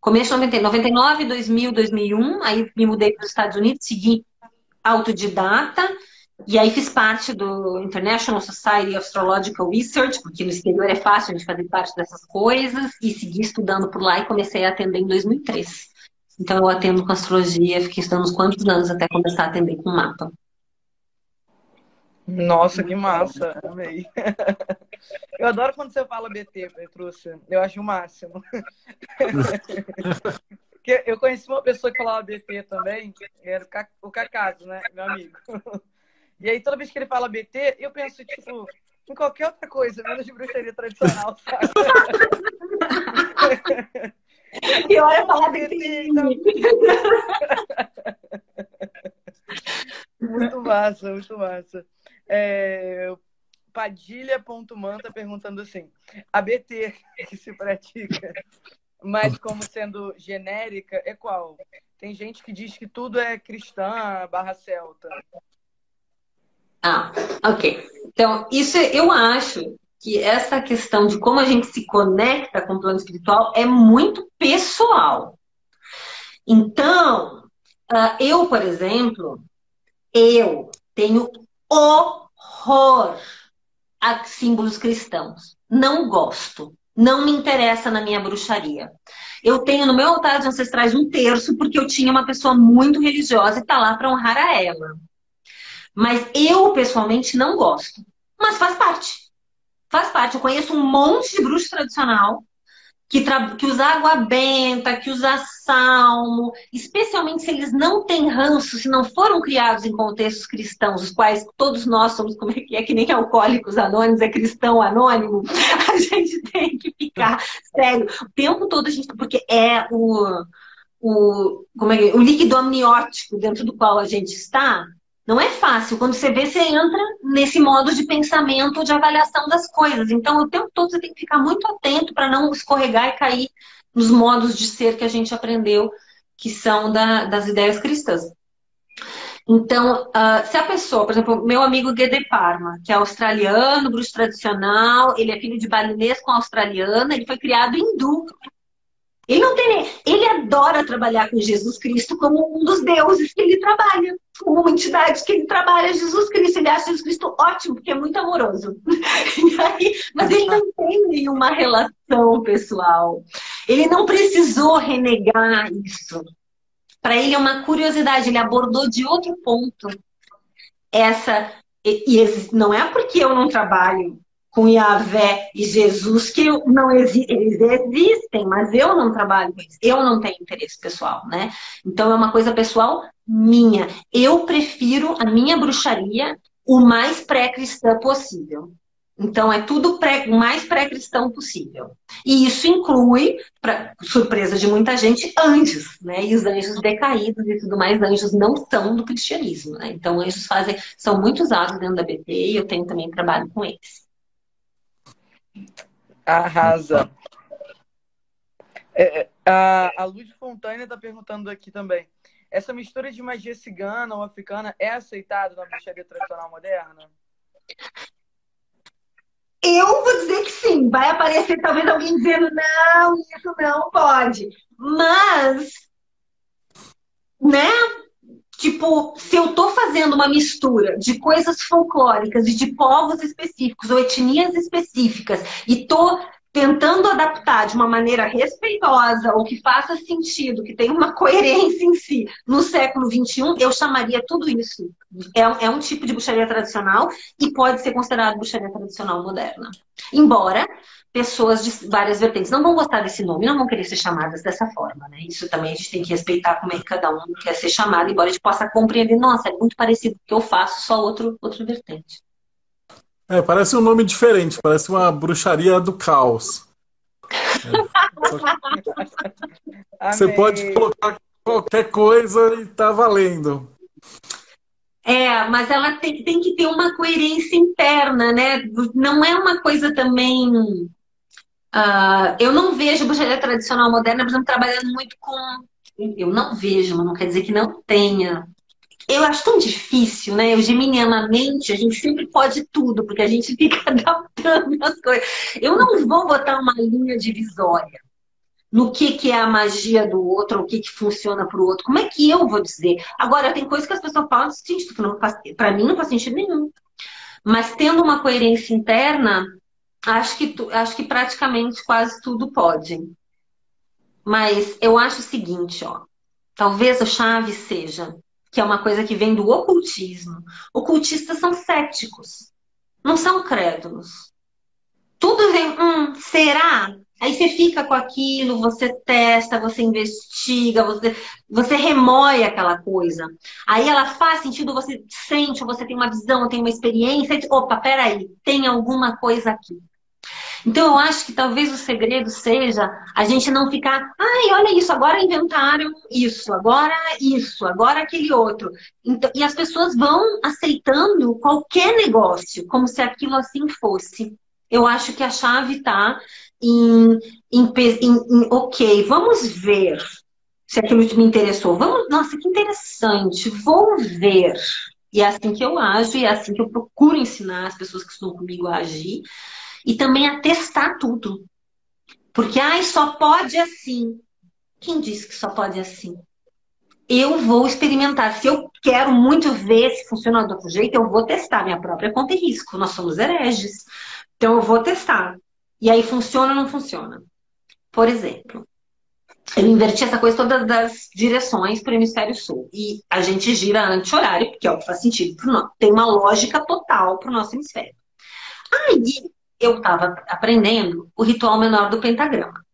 começo de 99, 99, 2000, 2001, aí me mudei para os Estados Unidos, segui autodidata, e aí fiz parte do International Society of Astrological Research, porque no exterior é fácil a gente fazer parte dessas coisas, e segui estudando por lá e comecei a atender em 2003. Então eu atendo com astrologia, fiquei estudando quantos anos até começar a atender com mapa. Nossa, que massa, amei. Eu adoro quando você fala BT, Petrúcia. Eu acho o máximo. eu conheci uma pessoa que falava BT também, era o Cacaso, né? Meu amigo. E aí, toda vez que ele fala BT, eu penso, tipo, em qualquer outra coisa, menos de bruxaria tradicional, sabe? E olha falar dele. muito massa, muito massa. É, Padilha.manta perguntando assim: a BT que se pratica, mas como sendo genérica, é qual? Tem gente que diz que tudo é cristã barra celta. Ah, ok. Então, isso eu acho que essa questão de como a gente se conecta com o plano espiritual é muito pessoal. Então, uh, eu, por exemplo, eu tenho horror a símbolos cristãos. Não gosto. Não me interessa na minha bruxaria. Eu tenho no meu altar de ancestrais um terço porque eu tinha uma pessoa muito religiosa e está lá para honrar a ela. Mas eu, pessoalmente, não gosto. Mas faz parte faz parte. Eu conheço um monte de bruxo tradicional que, que usa água benta, que usa salmo, especialmente se eles não têm ranço, se não foram criados em contextos cristãos, os quais todos nós somos, como é que é, que nem alcoólicos anônimos, é cristão anônimo, a gente tem que ficar sério o tempo todo, a gente, porque é o, o, como é, o líquido amniótico dentro do qual a gente está, não é fácil. Quando você vê, você entra nesse modo de pensamento, de avaliação das coisas. Então, o tempo todo você tem que ficar muito atento para não escorregar e cair nos modos de ser que a gente aprendeu, que são da, das ideias cristãs. Então, uh, se a pessoa, por exemplo, meu amigo Guede Parma, que é australiano, bruxo tradicional, ele é filho de balinês com australiana, ele foi criado hindu. Ele não tem, ele adora trabalhar com Jesus Cristo como um dos deuses que ele trabalha, como uma entidade que ele trabalha Jesus Cristo. Ele acha Jesus Cristo ótimo, porque é muito amoroso. Aí, mas ele não tem nenhuma relação pessoal. Ele não precisou renegar isso. Para ele é uma curiosidade, ele abordou de outro ponto essa e, e não é porque eu não trabalho com Yahvé e Jesus, que não exi eles existem, mas eu não trabalho com eles, eu não tenho interesse pessoal, né? Então é uma coisa pessoal minha. Eu prefiro a minha bruxaria o mais pré-cristã possível. Então é tudo pré, o mais pré-cristão possível. E isso inclui, para surpresa de muita gente, anjos, né? E os anjos decaídos e tudo mais, anjos não são do cristianismo, né? Então anjos fazem, são muito usados dentro da BT e eu tenho também trabalho com eles. Arrasa. É, é, a, a Luz Fontana está perguntando aqui também. Essa mistura de magia cigana ou africana é aceitada na bruxaria tradicional moderna? Eu vou dizer que sim. Vai aparecer talvez alguém dizendo não, isso não pode. Mas, né? Tipo, se eu tô fazendo uma mistura de coisas folclóricas e de povos específicos ou etnias específicas e tô tentando adaptar de uma maneira respeitosa ou que faça sentido, que tenha uma coerência em si no século XXI, eu chamaria tudo isso. É, é um tipo de bruxaria tradicional e pode ser considerado bruxaria tradicional moderna. Embora pessoas de várias vertentes não vão gostar desse nome, não vão querer ser chamadas dessa forma, né? Isso também a gente tem que respeitar como é que cada um quer ser chamado, embora a gente possa compreender, nossa, é muito parecido com o que eu faço, só outro, outra vertente. É, parece um nome diferente, parece uma bruxaria do caos. É. Você pode colocar qualquer coisa e tá valendo. É, mas ela tem, tem que ter uma coerência interna, né? Não é uma coisa também Uh, eu não vejo bruxaria tradicional moderna, por exemplo, trabalhando muito com. Eu não vejo, mas não quer dizer que não tenha. Eu acho tão difícil, né? Eu, geminianamente, a gente sempre pode tudo, porque a gente fica adaptando as coisas. Eu não vou botar uma linha divisória no que, que é a magia do outro, o que, que funciona para o outro. Como é que eu vou dizer? Agora, tem coisas que as pessoas falam, para mim não faz sentido nenhum. Mas tendo uma coerência interna, Acho que, acho que praticamente quase tudo pode. Mas eu acho o seguinte, ó. Talvez a chave seja que é uma coisa que vem do ocultismo. Ocultistas são céticos, não são crédulos. Tudo vem, hum, será? Aí você fica com aquilo, você testa, você investiga, você, você remoe aquela coisa. Aí ela faz sentido, você sente, você tem uma visão, tem uma experiência. E, opa, peraí, tem alguma coisa aqui. Então, eu acho que talvez o segredo seja a gente não ficar, ai, olha isso, agora inventaram isso, agora isso, agora aquele outro. Então, e as pessoas vão aceitando qualquer negócio, como se aquilo assim fosse. Eu acho que a chave está em, em, em, em, ok, vamos ver se aquilo me interessou. Vamos, nossa, que interessante, vou ver. E é assim que eu ajo, e é assim que eu procuro ensinar as pessoas que estão comigo a agir e também a testar tudo. Porque, ai, só pode assim. Quem disse que só pode assim? Eu vou experimentar. Se eu quero muito ver se funciona do outro jeito, eu vou testar minha própria conta e risco. Nós somos hereges. Então, eu vou testar. E aí, funciona ou não funciona? Por exemplo, eu inverti essa coisa toda das direções para o hemisfério sul. E a gente gira anti-horário, porque é o que faz sentido. Tem uma lógica total para o nosso hemisfério. Aí, eu estava aprendendo o ritual menor do pentagrama.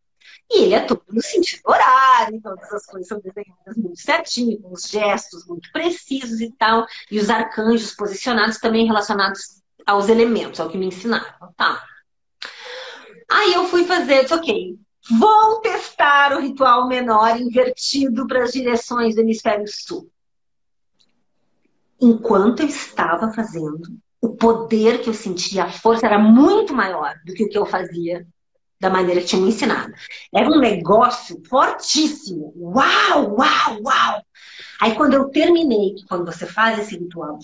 E ele é tudo no sentido horário, todas as coisas são desenhadas muito certinho, com os gestos muito precisos e tal. E os arcanjos posicionados também relacionados aos elementos, ao que me ensinaram. Tá. Aí eu fui fazer, disse, ok, vou testar o ritual menor invertido para as direções do hemisfério sul. Enquanto eu estava fazendo, o poder que eu sentia, a força era muito maior do que o que eu fazia da maneira que tinham me ensinado. Era um negócio fortíssimo. Uau, uau, uau! Aí quando eu terminei, quando você faz esse ritual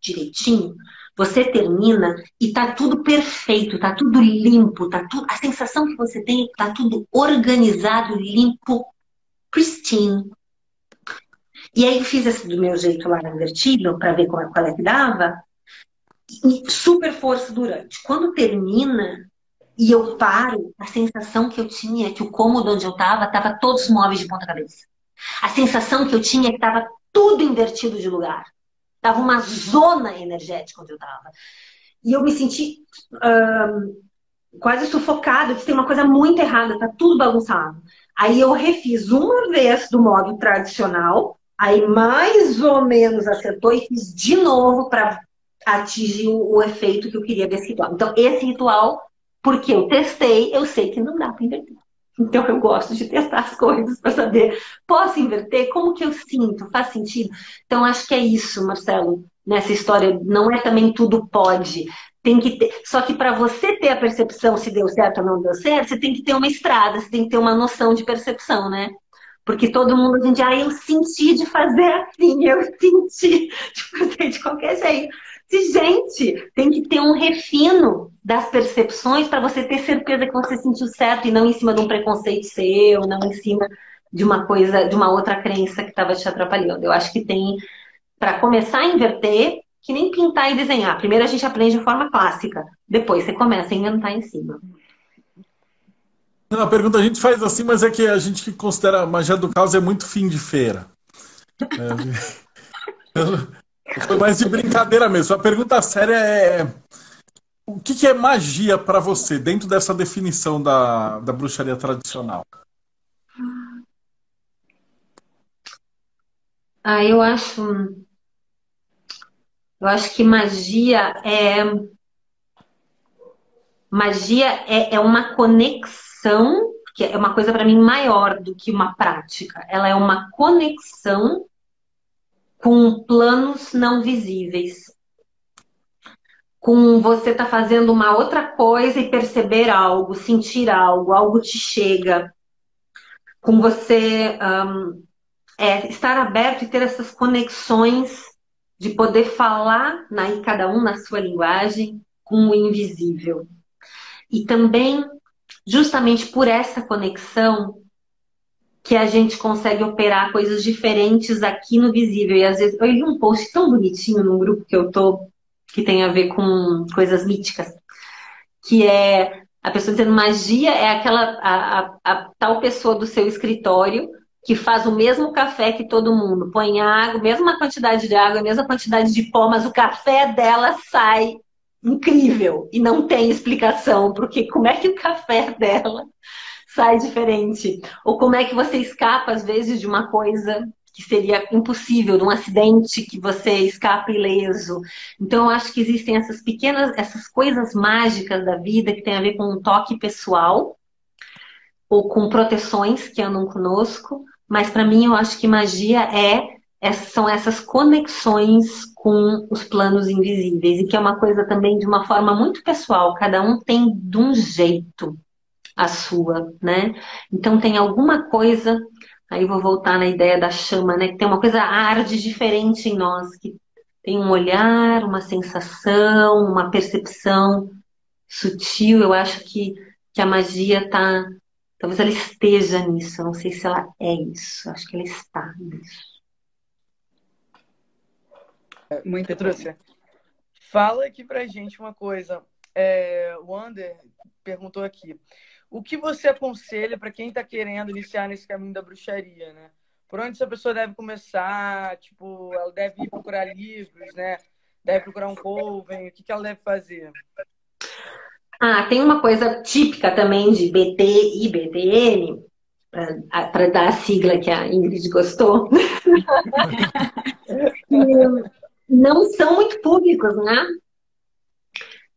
direitinho, você termina e tá tudo perfeito, tá tudo limpo, tá tudo. A sensação que você tem é tá tudo organizado, limpo, pristine. E aí fiz esse do meu jeito lá invertido para ver qual, é, qual é que dava. Super força durante. Quando termina, e eu paro, a sensação que eu tinha é que o cômodo onde eu estava, estava todos os móveis de ponta cabeça. A sensação que eu tinha é que estava tudo invertido de lugar. Tava uma zona energética onde eu estava. E eu me senti quase sufocada, que tem uma coisa muito errada, tá tudo bagunçado. Aí eu refiz uma vez do modo tradicional, aí mais ou menos acertou e fiz de novo para atingir o, efeito que eu queria desse ritual. Então, esse ritual porque eu testei, eu sei que não dá para inverter. Então eu gosto de testar as coisas para saber, posso inverter? Como que eu sinto? Faz sentido? Então acho que é isso, Marcelo, nessa história. Não é também tudo pode. Tem que ter. Só que para você ter a percepção se deu certo ou não deu certo, você tem que ter uma estrada, você tem que ter uma noção de percepção, né? Porque todo mundo a gente, ah, eu senti de fazer assim, eu senti de fazer de qualquer jeito. Se, gente, tem que ter um refino das percepções para você ter certeza que você sentiu certo e não em cima de um preconceito seu, não em cima de uma coisa, de uma outra crença que estava te atrapalhando. Eu acho que tem, para começar a inverter, que nem pintar e desenhar. Primeiro a gente aprende de forma clássica, depois você começa a inventar em cima. A pergunta a gente faz assim, mas é que a gente que considera a magia do caos é muito fim de feira. É, foi mais de brincadeira mesmo. A pergunta séria é: o que, que é magia para você dentro dessa definição da, da bruxaria tradicional? Ah, eu acho. Eu acho que magia é. Magia é, é uma conexão, que é uma coisa para mim maior do que uma prática. Ela é uma conexão com planos não visíveis. Com você tá fazendo uma outra coisa e perceber algo, sentir algo, algo te chega. Com você um, é, estar aberto e ter essas conexões de poder falar, né, cada um na sua linguagem, com o invisível. E também, justamente por essa conexão, que a gente consegue operar coisas diferentes aqui no visível. E às vezes eu li um post tão bonitinho num grupo que eu tô, que tem a ver com coisas míticas, que é a pessoa dizendo magia é aquela a, a, a tal pessoa do seu escritório que faz o mesmo café que todo mundo, põe água, mesma quantidade de água, mesma quantidade de pó, mas o café dela sai incrível e não tem explicação porque como é que o café dela sai diferente? Ou como é que você escapa, às vezes, de uma coisa que seria impossível, de um acidente que você escapa ileso. Então, eu acho que existem essas pequenas, essas coisas mágicas da vida que tem a ver com um toque pessoal ou com proteções que andam conosco. Mas para mim, eu acho que magia é são essas conexões com os planos invisíveis e que é uma coisa também de uma forma muito pessoal. Cada um tem de um jeito a sua, né? Então tem alguma coisa, aí vou voltar na ideia da chama, né? Que tem uma coisa arde diferente em nós, que tem um olhar, uma sensação, uma percepção sutil. Eu acho que, que a magia tá. Talvez ela esteja nisso. Eu não sei se ela é isso. Acho que ela está nisso. É, muito Petrúcia, fala aqui pra gente uma coisa. É, o Ander perguntou aqui. O que você aconselha para quem está querendo iniciar nesse caminho da bruxaria, né? Por onde essa pessoa deve começar? Tipo, ela deve ir procurar livros, né? Deve procurar um coven? O que, que ela deve fazer? Ah, tem uma coisa típica também de BT e BTN, para dar a sigla que a Ingrid gostou. não são muito públicos, né?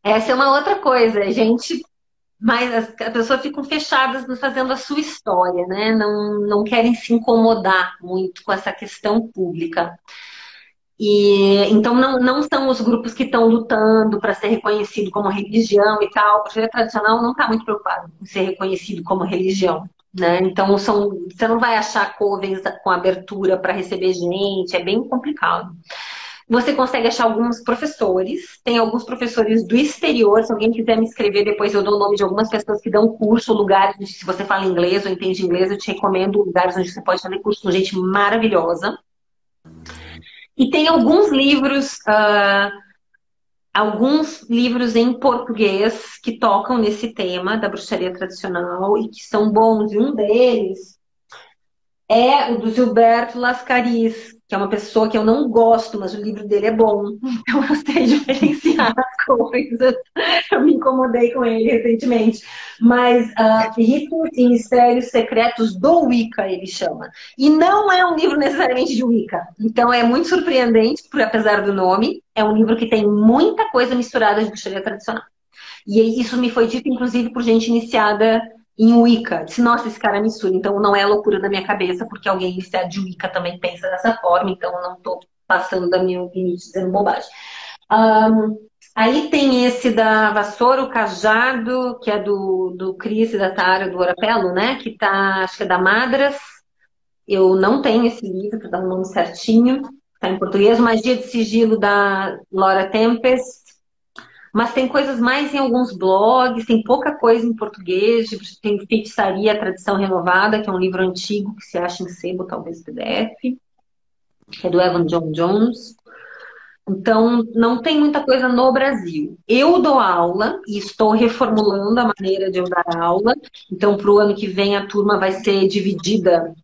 Essa é uma outra coisa. A gente mas as, as pessoas ficam fechadas fazendo a sua história, né? Não, não querem se incomodar muito com essa questão pública. E então não, não são os grupos que estão lutando para ser reconhecido como religião e tal. A bruxaria tradicional não está muito preocupado em ser reconhecido como religião. Né? Então são, você não vai achar covens com abertura para receber gente, é bem complicado. Você consegue achar alguns professores, tem alguns professores do exterior, se alguém quiser me escrever depois eu dou o nome de algumas pessoas que dão curso, lugares, se você fala inglês ou entende inglês, eu te recomendo lugares onde você pode fazer curso com gente maravilhosa. E tem alguns livros, uh, alguns livros em português que tocam nesse tema da bruxaria tradicional e que são bons. E um deles é o do Gilberto Lascaris, que é uma pessoa que eu não gosto, mas o livro dele é bom. Então eu sei diferenciar as coisas. Eu me incomodei com ele recentemente. Mas uh, Ritos e Mistérios Secretos do Wicca, ele chama. E não é um livro necessariamente de Wicca. Então é muito surpreendente, por, apesar do nome. É um livro que tem muita coisa misturada de bruxaria tradicional. E isso me foi dito, inclusive, por gente iniciada em Wicca. Disse, nossa, esse cara é mistura. Então não é loucura da minha cabeça, porque alguém iniciado de Wicca também pensa dessa forma, então eu não estou passando da minha opinião dizendo bobagem. Um, aí tem esse da vassoura, o cajado, que é do, do Cris e da Tara do Orapelo, né? Que tá, acho que é da Madras. Eu não tenho esse livro, para dar o nome certinho. Está em português. Magia de Sigilo da Laura Tempest mas tem coisas mais em alguns blogs, tem pouca coisa em português, tem Feitiçaria, Tradição Renovada, que é um livro antigo que se acha em sebo, talvez PDF, que é do Evan John Jones. Então, não tem muita coisa no Brasil. Eu dou aula e estou reformulando a maneira de eu dar aula. Então, para o ano que vem, a turma vai ser dividida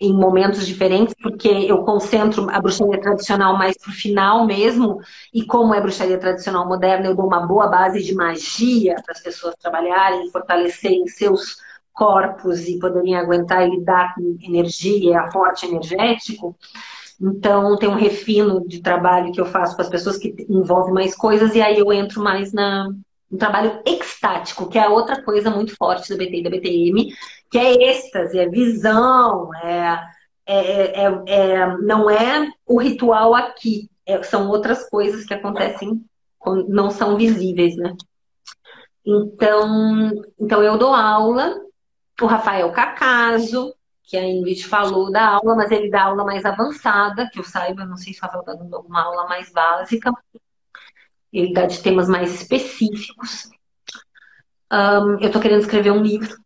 em momentos diferentes, porque eu concentro a bruxaria tradicional mais pro final mesmo, e como é bruxaria tradicional moderna, eu dou uma boa base de magia para as pessoas trabalharem, fortalecerem seus corpos e poderem aguentar e lidar com energia, aporte energético. Então, tem um refino de trabalho que eu faço com as pessoas que envolve mais coisas, e aí eu entro mais na, um trabalho extático, que é outra coisa muito forte da BT e da BTM, que é êxtase, é visão, é, é, é, é não é o ritual aqui, é, são outras coisas que acontecem, não são visíveis, né? Então, então eu dou aula, o Rafael Cacaso, que a Ingrid falou da aula, mas ele dá aula mais avançada, que eu saiba, não sei se está dando alguma aula mais básica, ele dá de temas mais específicos. Um, eu estou querendo escrever um livro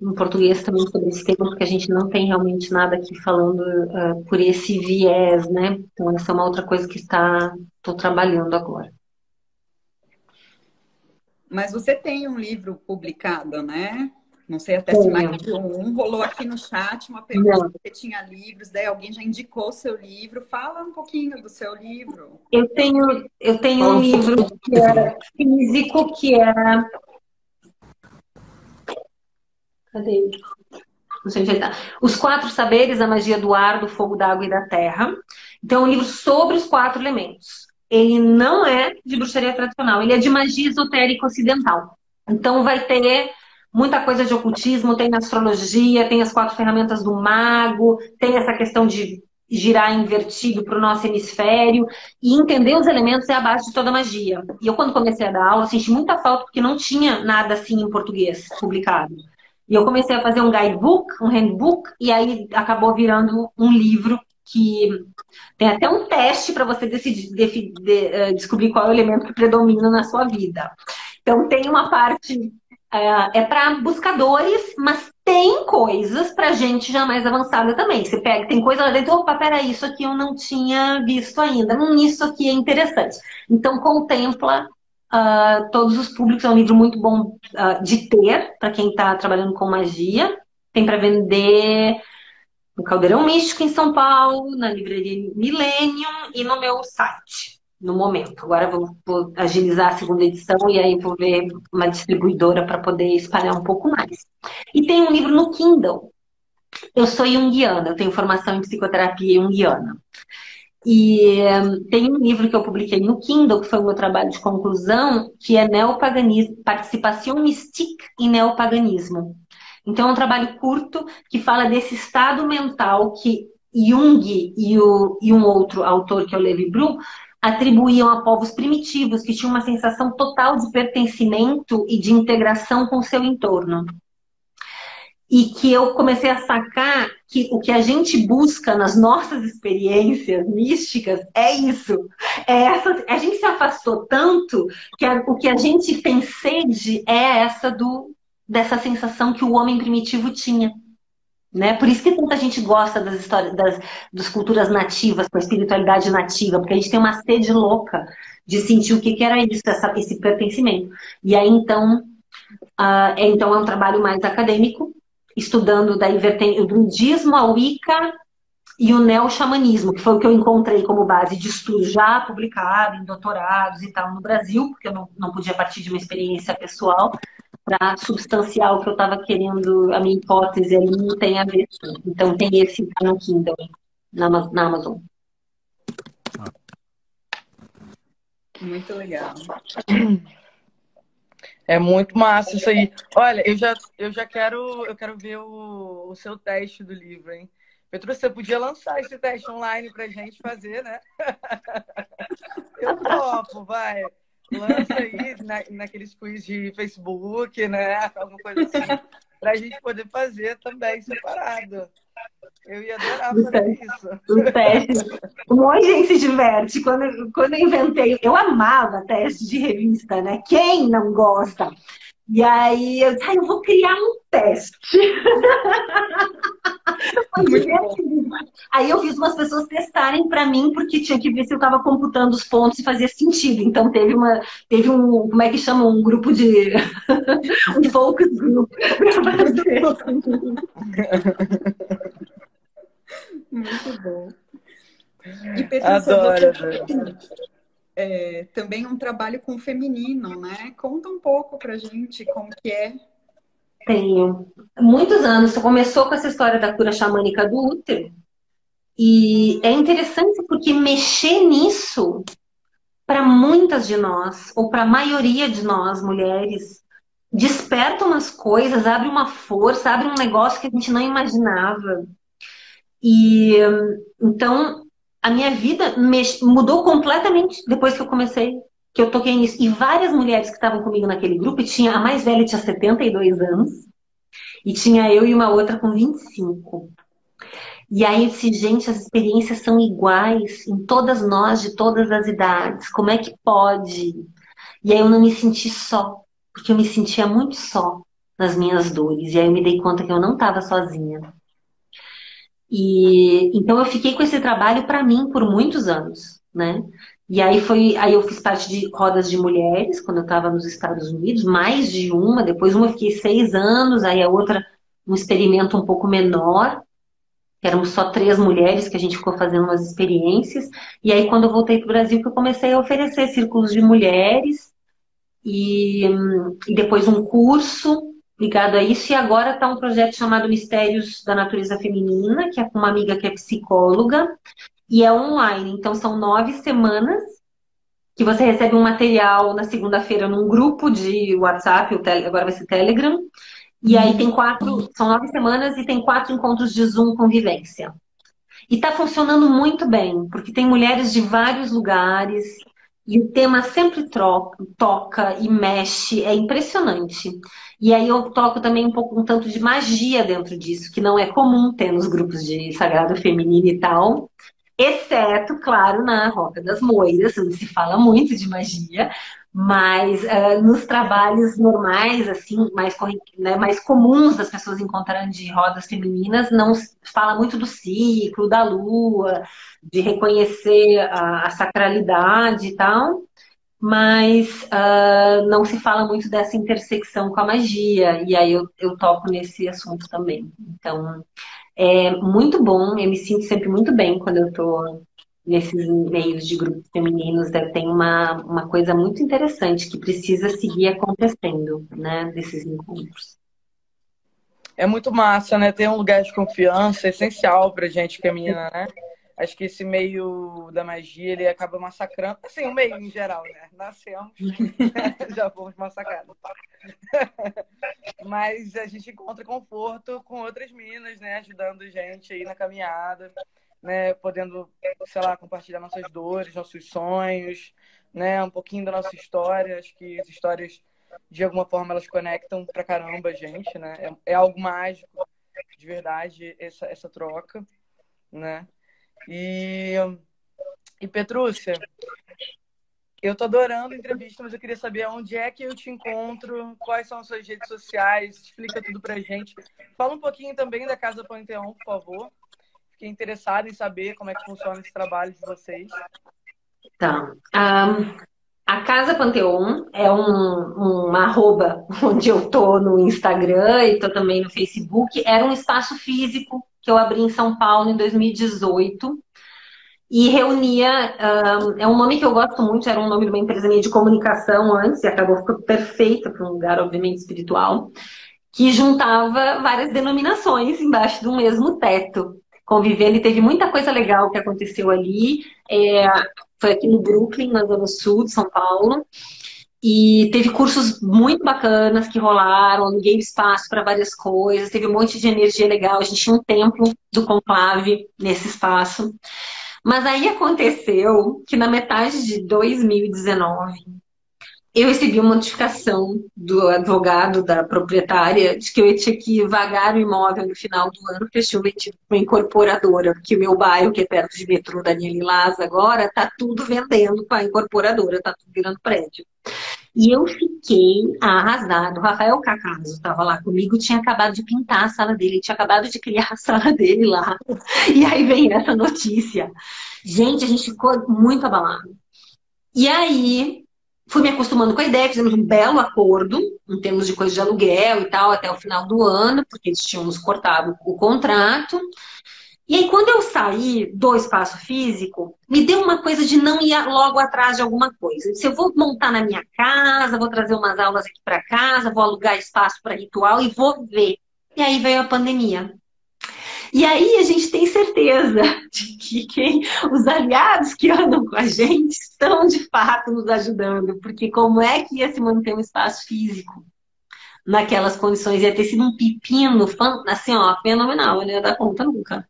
em português também sobre esse tema, porque a gente não tem realmente nada aqui falando uh, por esse viés, né? Então, essa é uma outra coisa que está, estou trabalhando agora. Mas você tem um livro publicado, né? Não sei até se mais de um. Rolou aqui no chat uma pergunta se você tinha livros, daí alguém já indicou seu livro. Fala um pouquinho do seu livro. Eu tenho, eu tenho um livro que é físico, que é. Cadê? Não sei onde tá. Os Quatro Saberes, a Magia do Ar, do Fogo, da Água e da Terra. Então, é um livro sobre os quatro elementos. Ele não é de bruxaria tradicional, ele é de magia esotérica ocidental. Então, vai ter muita coisa de ocultismo, tem astrologia, tem as quatro ferramentas do mago, tem essa questão de girar invertido para o nosso hemisfério e entender os elementos é a base de toda magia. E eu quando comecei a dar aula senti muita falta porque não tinha nada assim em português publicado. E eu comecei a fazer um guidebook, um handbook e aí acabou virando um livro que tem até um teste para você decidir, de, de, uh, descobrir qual é o elemento que predomina na sua vida. Então tem uma parte é, é para buscadores, mas tem coisas para gente já mais avançada também. Você pega, tem coisa lá dentro, opa, peraí, isso aqui eu não tinha visto ainda. Hum, isso aqui é interessante. Então, contempla uh, todos os públicos. É um livro muito bom uh, de ter para quem está trabalhando com magia. Tem para vender no Caldeirão Místico em São Paulo, na livraria Millennium e no meu site no momento. Agora vou, vou, agilizar a segunda edição e aí vou ver uma distribuidora para poder espalhar um pouco mais. E tem um livro no Kindle. Eu sou junguiana, eu tenho formação em psicoterapia junguiana. E um, tem um livro que eu publiquei no Kindle, que foi o meu trabalho de conclusão, que é Neopaganismo, Participação Mystique e Neopaganismo. Então é um trabalho curto que fala desse estado mental que Jung e, o, e um outro autor, que é o Levi Brum, atribuíam a povos primitivos que tinham uma sensação total de pertencimento e de integração com o seu entorno. E que eu comecei a sacar que o que a gente busca nas nossas experiências místicas é isso. É essa, a gente se afastou tanto que a, o que a gente tem sede é essa do, dessa sensação que o homem primitivo tinha. Né? Por isso que tanta gente gosta das histórias das, das culturas nativas, com a espiritualidade nativa, porque a gente tem uma sede louca de sentir o que, que era isso, essa, esse pertencimento. E aí, então, uh, então, é um trabalho mais acadêmico, estudando daí o budismo, a Wicca e o neo-xamanismo, que foi o que eu encontrei como base de estudo já publicado em doutorados e tal no Brasil, porque eu não, não podia partir de uma experiência pessoal, para substanciar o que eu estava querendo, a minha hipótese ali não tem a ver. Então tem esse no Kindle, na, na Amazon. Muito legal. É muito massa isso aí. Olha, eu já, eu já quero, eu quero ver o, o seu teste do livro, hein? Petro, você podia lançar esse teste online pra gente fazer, né? Eu topo, vai lança aí na, naqueles quiz de Facebook, né? Alguma coisa assim, para a gente poder fazer também separado. Eu ia adorar fazer isso. Um teste. Um monte de gente se diverte. Quando, quando eu inventei, eu amava teste de revista, né? Quem não gosta? E aí eu disse, ah, eu vou criar um teste. aí eu fiz umas pessoas testarem para mim, porque tinha que ver se eu estava computando os pontos e fazia sentido. Então teve uma, teve um, como é que chama? Um grupo de. um focus group. Muito bom. E Patrícia, Adoro, você é, também um trabalho com o feminino, né? Conta um pouco pra gente como que é. Tenho. Muitos anos. Começou com essa história da cura xamânica do útero. E é interessante porque mexer nisso, para muitas de nós, ou para a maioria de nós, mulheres, desperta umas coisas, abre uma força, abre um negócio que a gente não imaginava. E então a minha vida mudou completamente depois que eu comecei, que eu toquei nisso. E várias mulheres que estavam comigo naquele grupo, tinha a mais velha tinha 72 anos, e tinha eu e uma outra com 25. E aí eu disse, gente, as experiências são iguais em todas nós, de todas as idades. Como é que pode? E aí eu não me senti só, porque eu me sentia muito só nas minhas dores. E aí eu me dei conta que eu não estava sozinha. E então eu fiquei com esse trabalho para mim por muitos anos, né? E aí foi, aí eu fiz parte de rodas de mulheres quando eu estava nos Estados Unidos, mais de uma. Depois uma eu fiquei seis anos, aí a outra um experimento um pouco menor. Éramos só três mulheres que a gente ficou fazendo umas experiências. E aí quando eu voltei para o Brasil que eu comecei a oferecer círculos de mulheres e, e depois um curso ligado a isso. E agora está um projeto chamado Mistérios da Natureza Feminina, que é com uma amiga que é psicóloga, e é online. Então são nove semanas que você recebe um material na segunda-feira num grupo de WhatsApp, agora vai ser Telegram. E aí tem quatro, são nove semanas e tem quatro encontros de Zoom convivência. E está funcionando muito bem, porque tem mulheres de vários lugares, e o tema sempre troca, toca e mexe, é impressionante. E aí eu toco também um pouco um tanto de magia dentro disso, que não é comum ter nos grupos de sagrado feminino e tal. Exceto, claro, na Roda das Moiras, onde se fala muito de magia, mas uh, nos trabalhos normais, assim, mais, né, mais comuns das pessoas encontrarem de rodas femininas, não fala muito do ciclo, da lua, de reconhecer a, a sacralidade e tal, mas uh, não se fala muito dessa intersecção com a magia, e aí eu, eu toco nesse assunto também. Então, é muito bom, eu me sinto sempre muito bem quando eu estou nesses meios de grupos femininos, né, tem uma, uma coisa muito interessante que precisa seguir acontecendo, né, desses encontros. É muito massa, né? Ter um lugar de confiança é essencial pra gente que menina, né? Acho que esse meio da magia, ele acaba massacrando. Assim, o meio em geral, né? Nascemos, já fomos massacrados. mas a gente encontra conforto com outras meninas, né? Ajudando gente aí na caminhada, né? Podendo, sei lá, compartilhar nossas dores, nossos sonhos, né? Um pouquinho da nossa história. Acho que as histórias, de alguma forma, elas conectam pra caramba a gente, né? É, é algo mágico, de verdade, essa, essa troca, né? E, e Petrúcia, eu tô adorando a entrevista, mas eu queria saber onde é que eu te encontro, quais são as suas redes sociais, explica tudo pra gente. Fala um pouquinho também da Casa Panteão, por favor. Fiquei interessada em saber como é que funciona esse trabalho de vocês. Tá. Um, a Casa Panteon é um, um arroba onde eu tô no Instagram e tô também no Facebook. Era um espaço físico que eu abri em São Paulo em 2018 e reunia, um, é um nome que eu gosto muito, era um nome de uma empresa minha de comunicação antes, e acabou ficando perfeita para um lugar, obviamente, espiritual, que juntava várias denominações embaixo de um mesmo teto, convivendo, e teve muita coisa legal que aconteceu ali, é, foi aqui no Brooklyn, na zona sul de São Paulo, e teve cursos muito bacanas que rolaram, aluguei espaço para várias coisas, teve um monte de energia legal, a gente tinha um templo do conclave nesse espaço. Mas aí aconteceu que na metade de 2019 eu recebi uma notificação do advogado da proprietária de que eu tinha que vagar o imóvel no final do ano, porque eu tinha vendido uma incorporadora, porque o meu bairro, que é perto de metrô Daniel Lilás agora, tá tudo vendendo com a incorporadora, tá tudo virando prédio. E eu fiquei arrasado. O Rafael Cacaso estava lá comigo, tinha acabado de pintar a sala dele, tinha acabado de criar a sala dele lá. E aí vem essa notícia. Gente, a gente ficou muito abalado. E aí, fui me acostumando com a ideia, fizemos um belo acordo em termos de coisa de aluguel e tal, até o final do ano, porque eles tinham nos cortado o contrato. E aí, quando eu saí do espaço físico, me deu uma coisa de não ir logo atrás de alguma coisa. Se eu vou montar na minha casa, vou trazer umas aulas aqui para casa, vou alugar espaço para ritual e vou ver. E aí veio a pandemia. E aí a gente tem certeza de que quem, os aliados que andam com a gente estão de fato nos ajudando, porque como é que ia se manter um espaço físico? naquelas condições. Ia ter sido um pepino, assim, ó, fenomenal. Eu não ia dar conta nunca.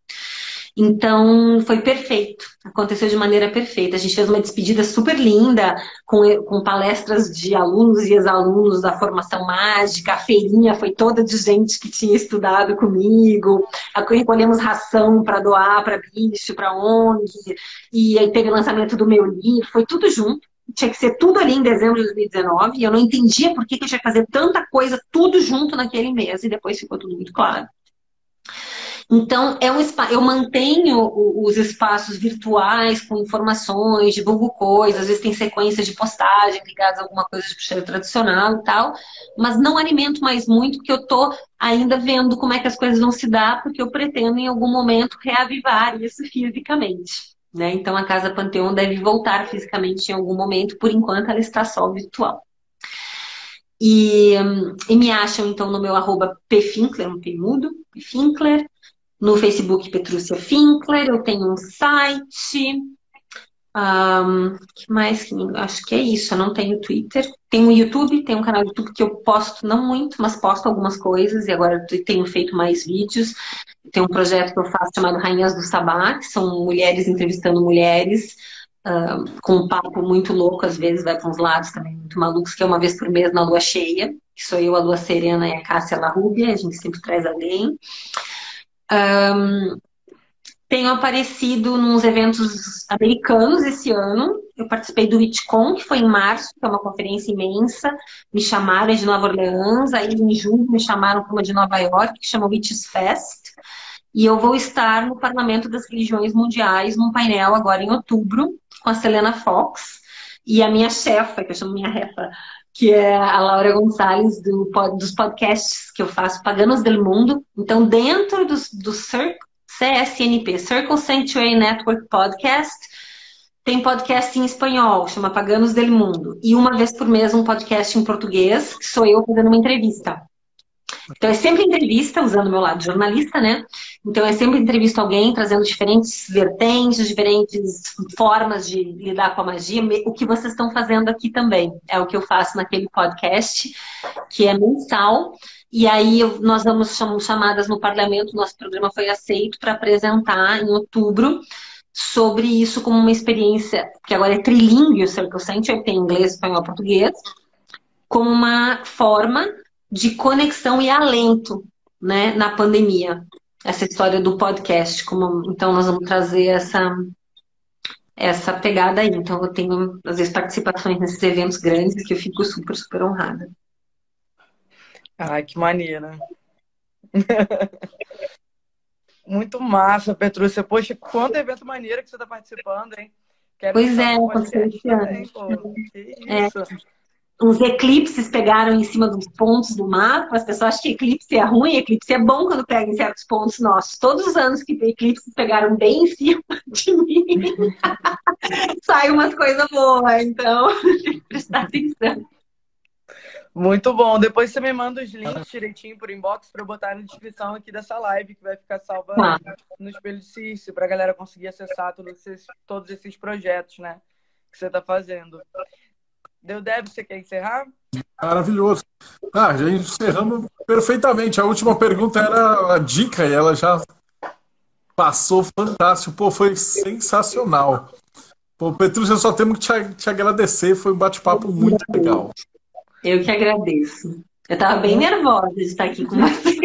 Então, foi perfeito. Aconteceu de maneira perfeita. A gente fez uma despedida super linda, com, com palestras de alunos e ex-alunos da formação mágica. A feirinha foi toda de gente que tinha estudado comigo. Recolhemos ração para doar para bicho, para ONG. E aí teve o lançamento do meu livro. Foi tudo junto tinha que ser tudo ali em dezembro de 2019, e eu não entendia por que, que eu tinha que fazer tanta coisa, tudo junto naquele mês, e depois ficou tudo muito claro. Então, é um eu mantenho os espaços virtuais com informações, divulgo coisas, às vezes tem sequências de postagem ligadas a alguma coisa de puxeira tradicional e tal, mas não alimento mais muito, porque eu estou ainda vendo como é que as coisas vão se dar, porque eu pretendo em algum momento reavivar isso fisicamente. Né? Então a Casa Panteão deve voltar fisicamente em algum momento, por enquanto ela está só virtual. E, e me acham então no meu arroba pfinkler, não tem mudo, pfinkler, no Facebook Petrúcia Finkler, eu tenho um site, um, que mais? Acho que é isso. Eu não tenho Twitter. Tenho o YouTube, tenho um canal do YouTube que eu posto, não muito, mas posto algumas coisas e agora tenho feito mais vídeos. Tem um projeto que eu faço chamado Rainhas do Sabá, que são mulheres entrevistando mulheres, com um papo muito louco, às vezes vai para uns lados também muito malucos, que é uma vez por mês na lua cheia, que sou eu, a Lua Serena e a Cássia Larrubia, a gente sempre traz alguém. Um, tenho aparecido nos eventos americanos esse ano. Eu participei do WitchCon, que foi em março, que é uma conferência imensa. Me chamaram de Nova Orleans, aí em julho me chamaram para uma de Nova York, que chama Witches Fest. E eu vou estar no Parlamento das Religiões Mundiais, num painel agora em outubro, com a Selena Fox e a minha chefa, que eu chamo minha refa, que é a Laura Gonçalves, do, dos podcasts que eu faço, Paganos del Mundo. Então, dentro do, do CSNP, Circle Sanctuary Network Podcast. Tem podcast em espanhol, chama Paganos del Mundo. E uma vez por mês um podcast em português, que sou eu fazendo uma entrevista. Então é sempre entrevista, usando o meu lado jornalista, né? Então é sempre entrevista alguém, trazendo diferentes vertentes, diferentes formas de lidar com a magia. O que vocês estão fazendo aqui também. É o que eu faço naquele podcast, que é mensal. E aí nós chamar chamadas no parlamento, nosso programa foi aceito para apresentar em outubro sobre isso como uma experiência, que agora é trilingue o Circle Center, tem inglês, espanhol, português, como uma forma de conexão e alento né, na pandemia. Essa história do podcast. Como, então, nós vamos trazer essa, essa pegada aí. Então, eu tenho, às vezes, participações nesses eventos grandes que eu fico super, super honrada. Ai, que maneira. Muito massa, Petrúcia. Poxa, quanto evento maneiro que você está participando, hein? Quero pois é, podcast também, pô. Que é. isso. É uns eclipses pegaram em cima dos pontos do mapa. As pessoas acham que eclipse é ruim, eclipse é bom quando pega em certos pontos nossos. Todos os anos que eclipses pegaram bem em cima de mim, sai umas coisas boas. Então, prestar atenção. Muito bom. Depois você me manda os links direitinho por inbox para eu botar na descrição aqui dessa live, que vai ficar salva ah. no Espelho de Cício, para a galera conseguir acessar todos esses, todos esses projetos, né? Que você está fazendo. Deu deve, você quer encerrar? Maravilhoso. Ah, já encerramos perfeitamente. A última pergunta era a dica e ela já passou fantástico. Pô, foi sensacional. Pô, Petrúcia, só temos que te, te agradecer. Foi um bate-papo muito legal. Eu que agradeço. Eu estava bem nervosa de estar aqui com você.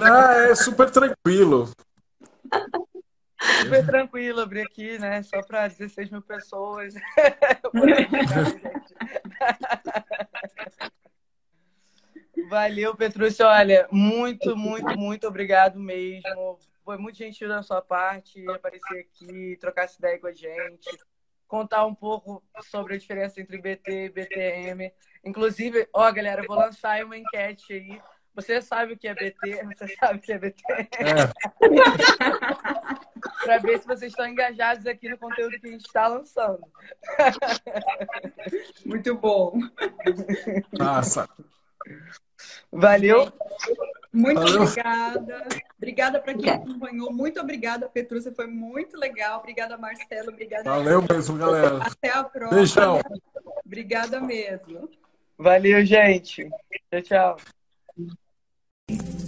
Ah, é super tranquilo. Super tranquilo abrir aqui, né? Só para 16 mil pessoas. Valeu, Petrúcio. Olha, muito, muito, muito obrigado mesmo. Foi muito gentil da sua parte aparecer aqui, trocar essa ideia com a gente, contar um pouco sobre a diferença entre BT e BTM. Inclusive, ó, galera, vou lançar uma enquete aí você sabe o que é BT? Você sabe o que é BT? É. Para ver se vocês estão engajados aqui no conteúdo que a gente está lançando. Muito bom. Nossa. Valeu. Muito Valeu. obrigada. Obrigada para quem acompanhou. Muito obrigada, Petrúcia. Foi muito legal. Obrigada, Marcelo. Obrigada. Valeu mesmo, galera. Até a próxima. Beijão. Obrigada mesmo. Valeu, gente. Tchau, tchau. Thank you.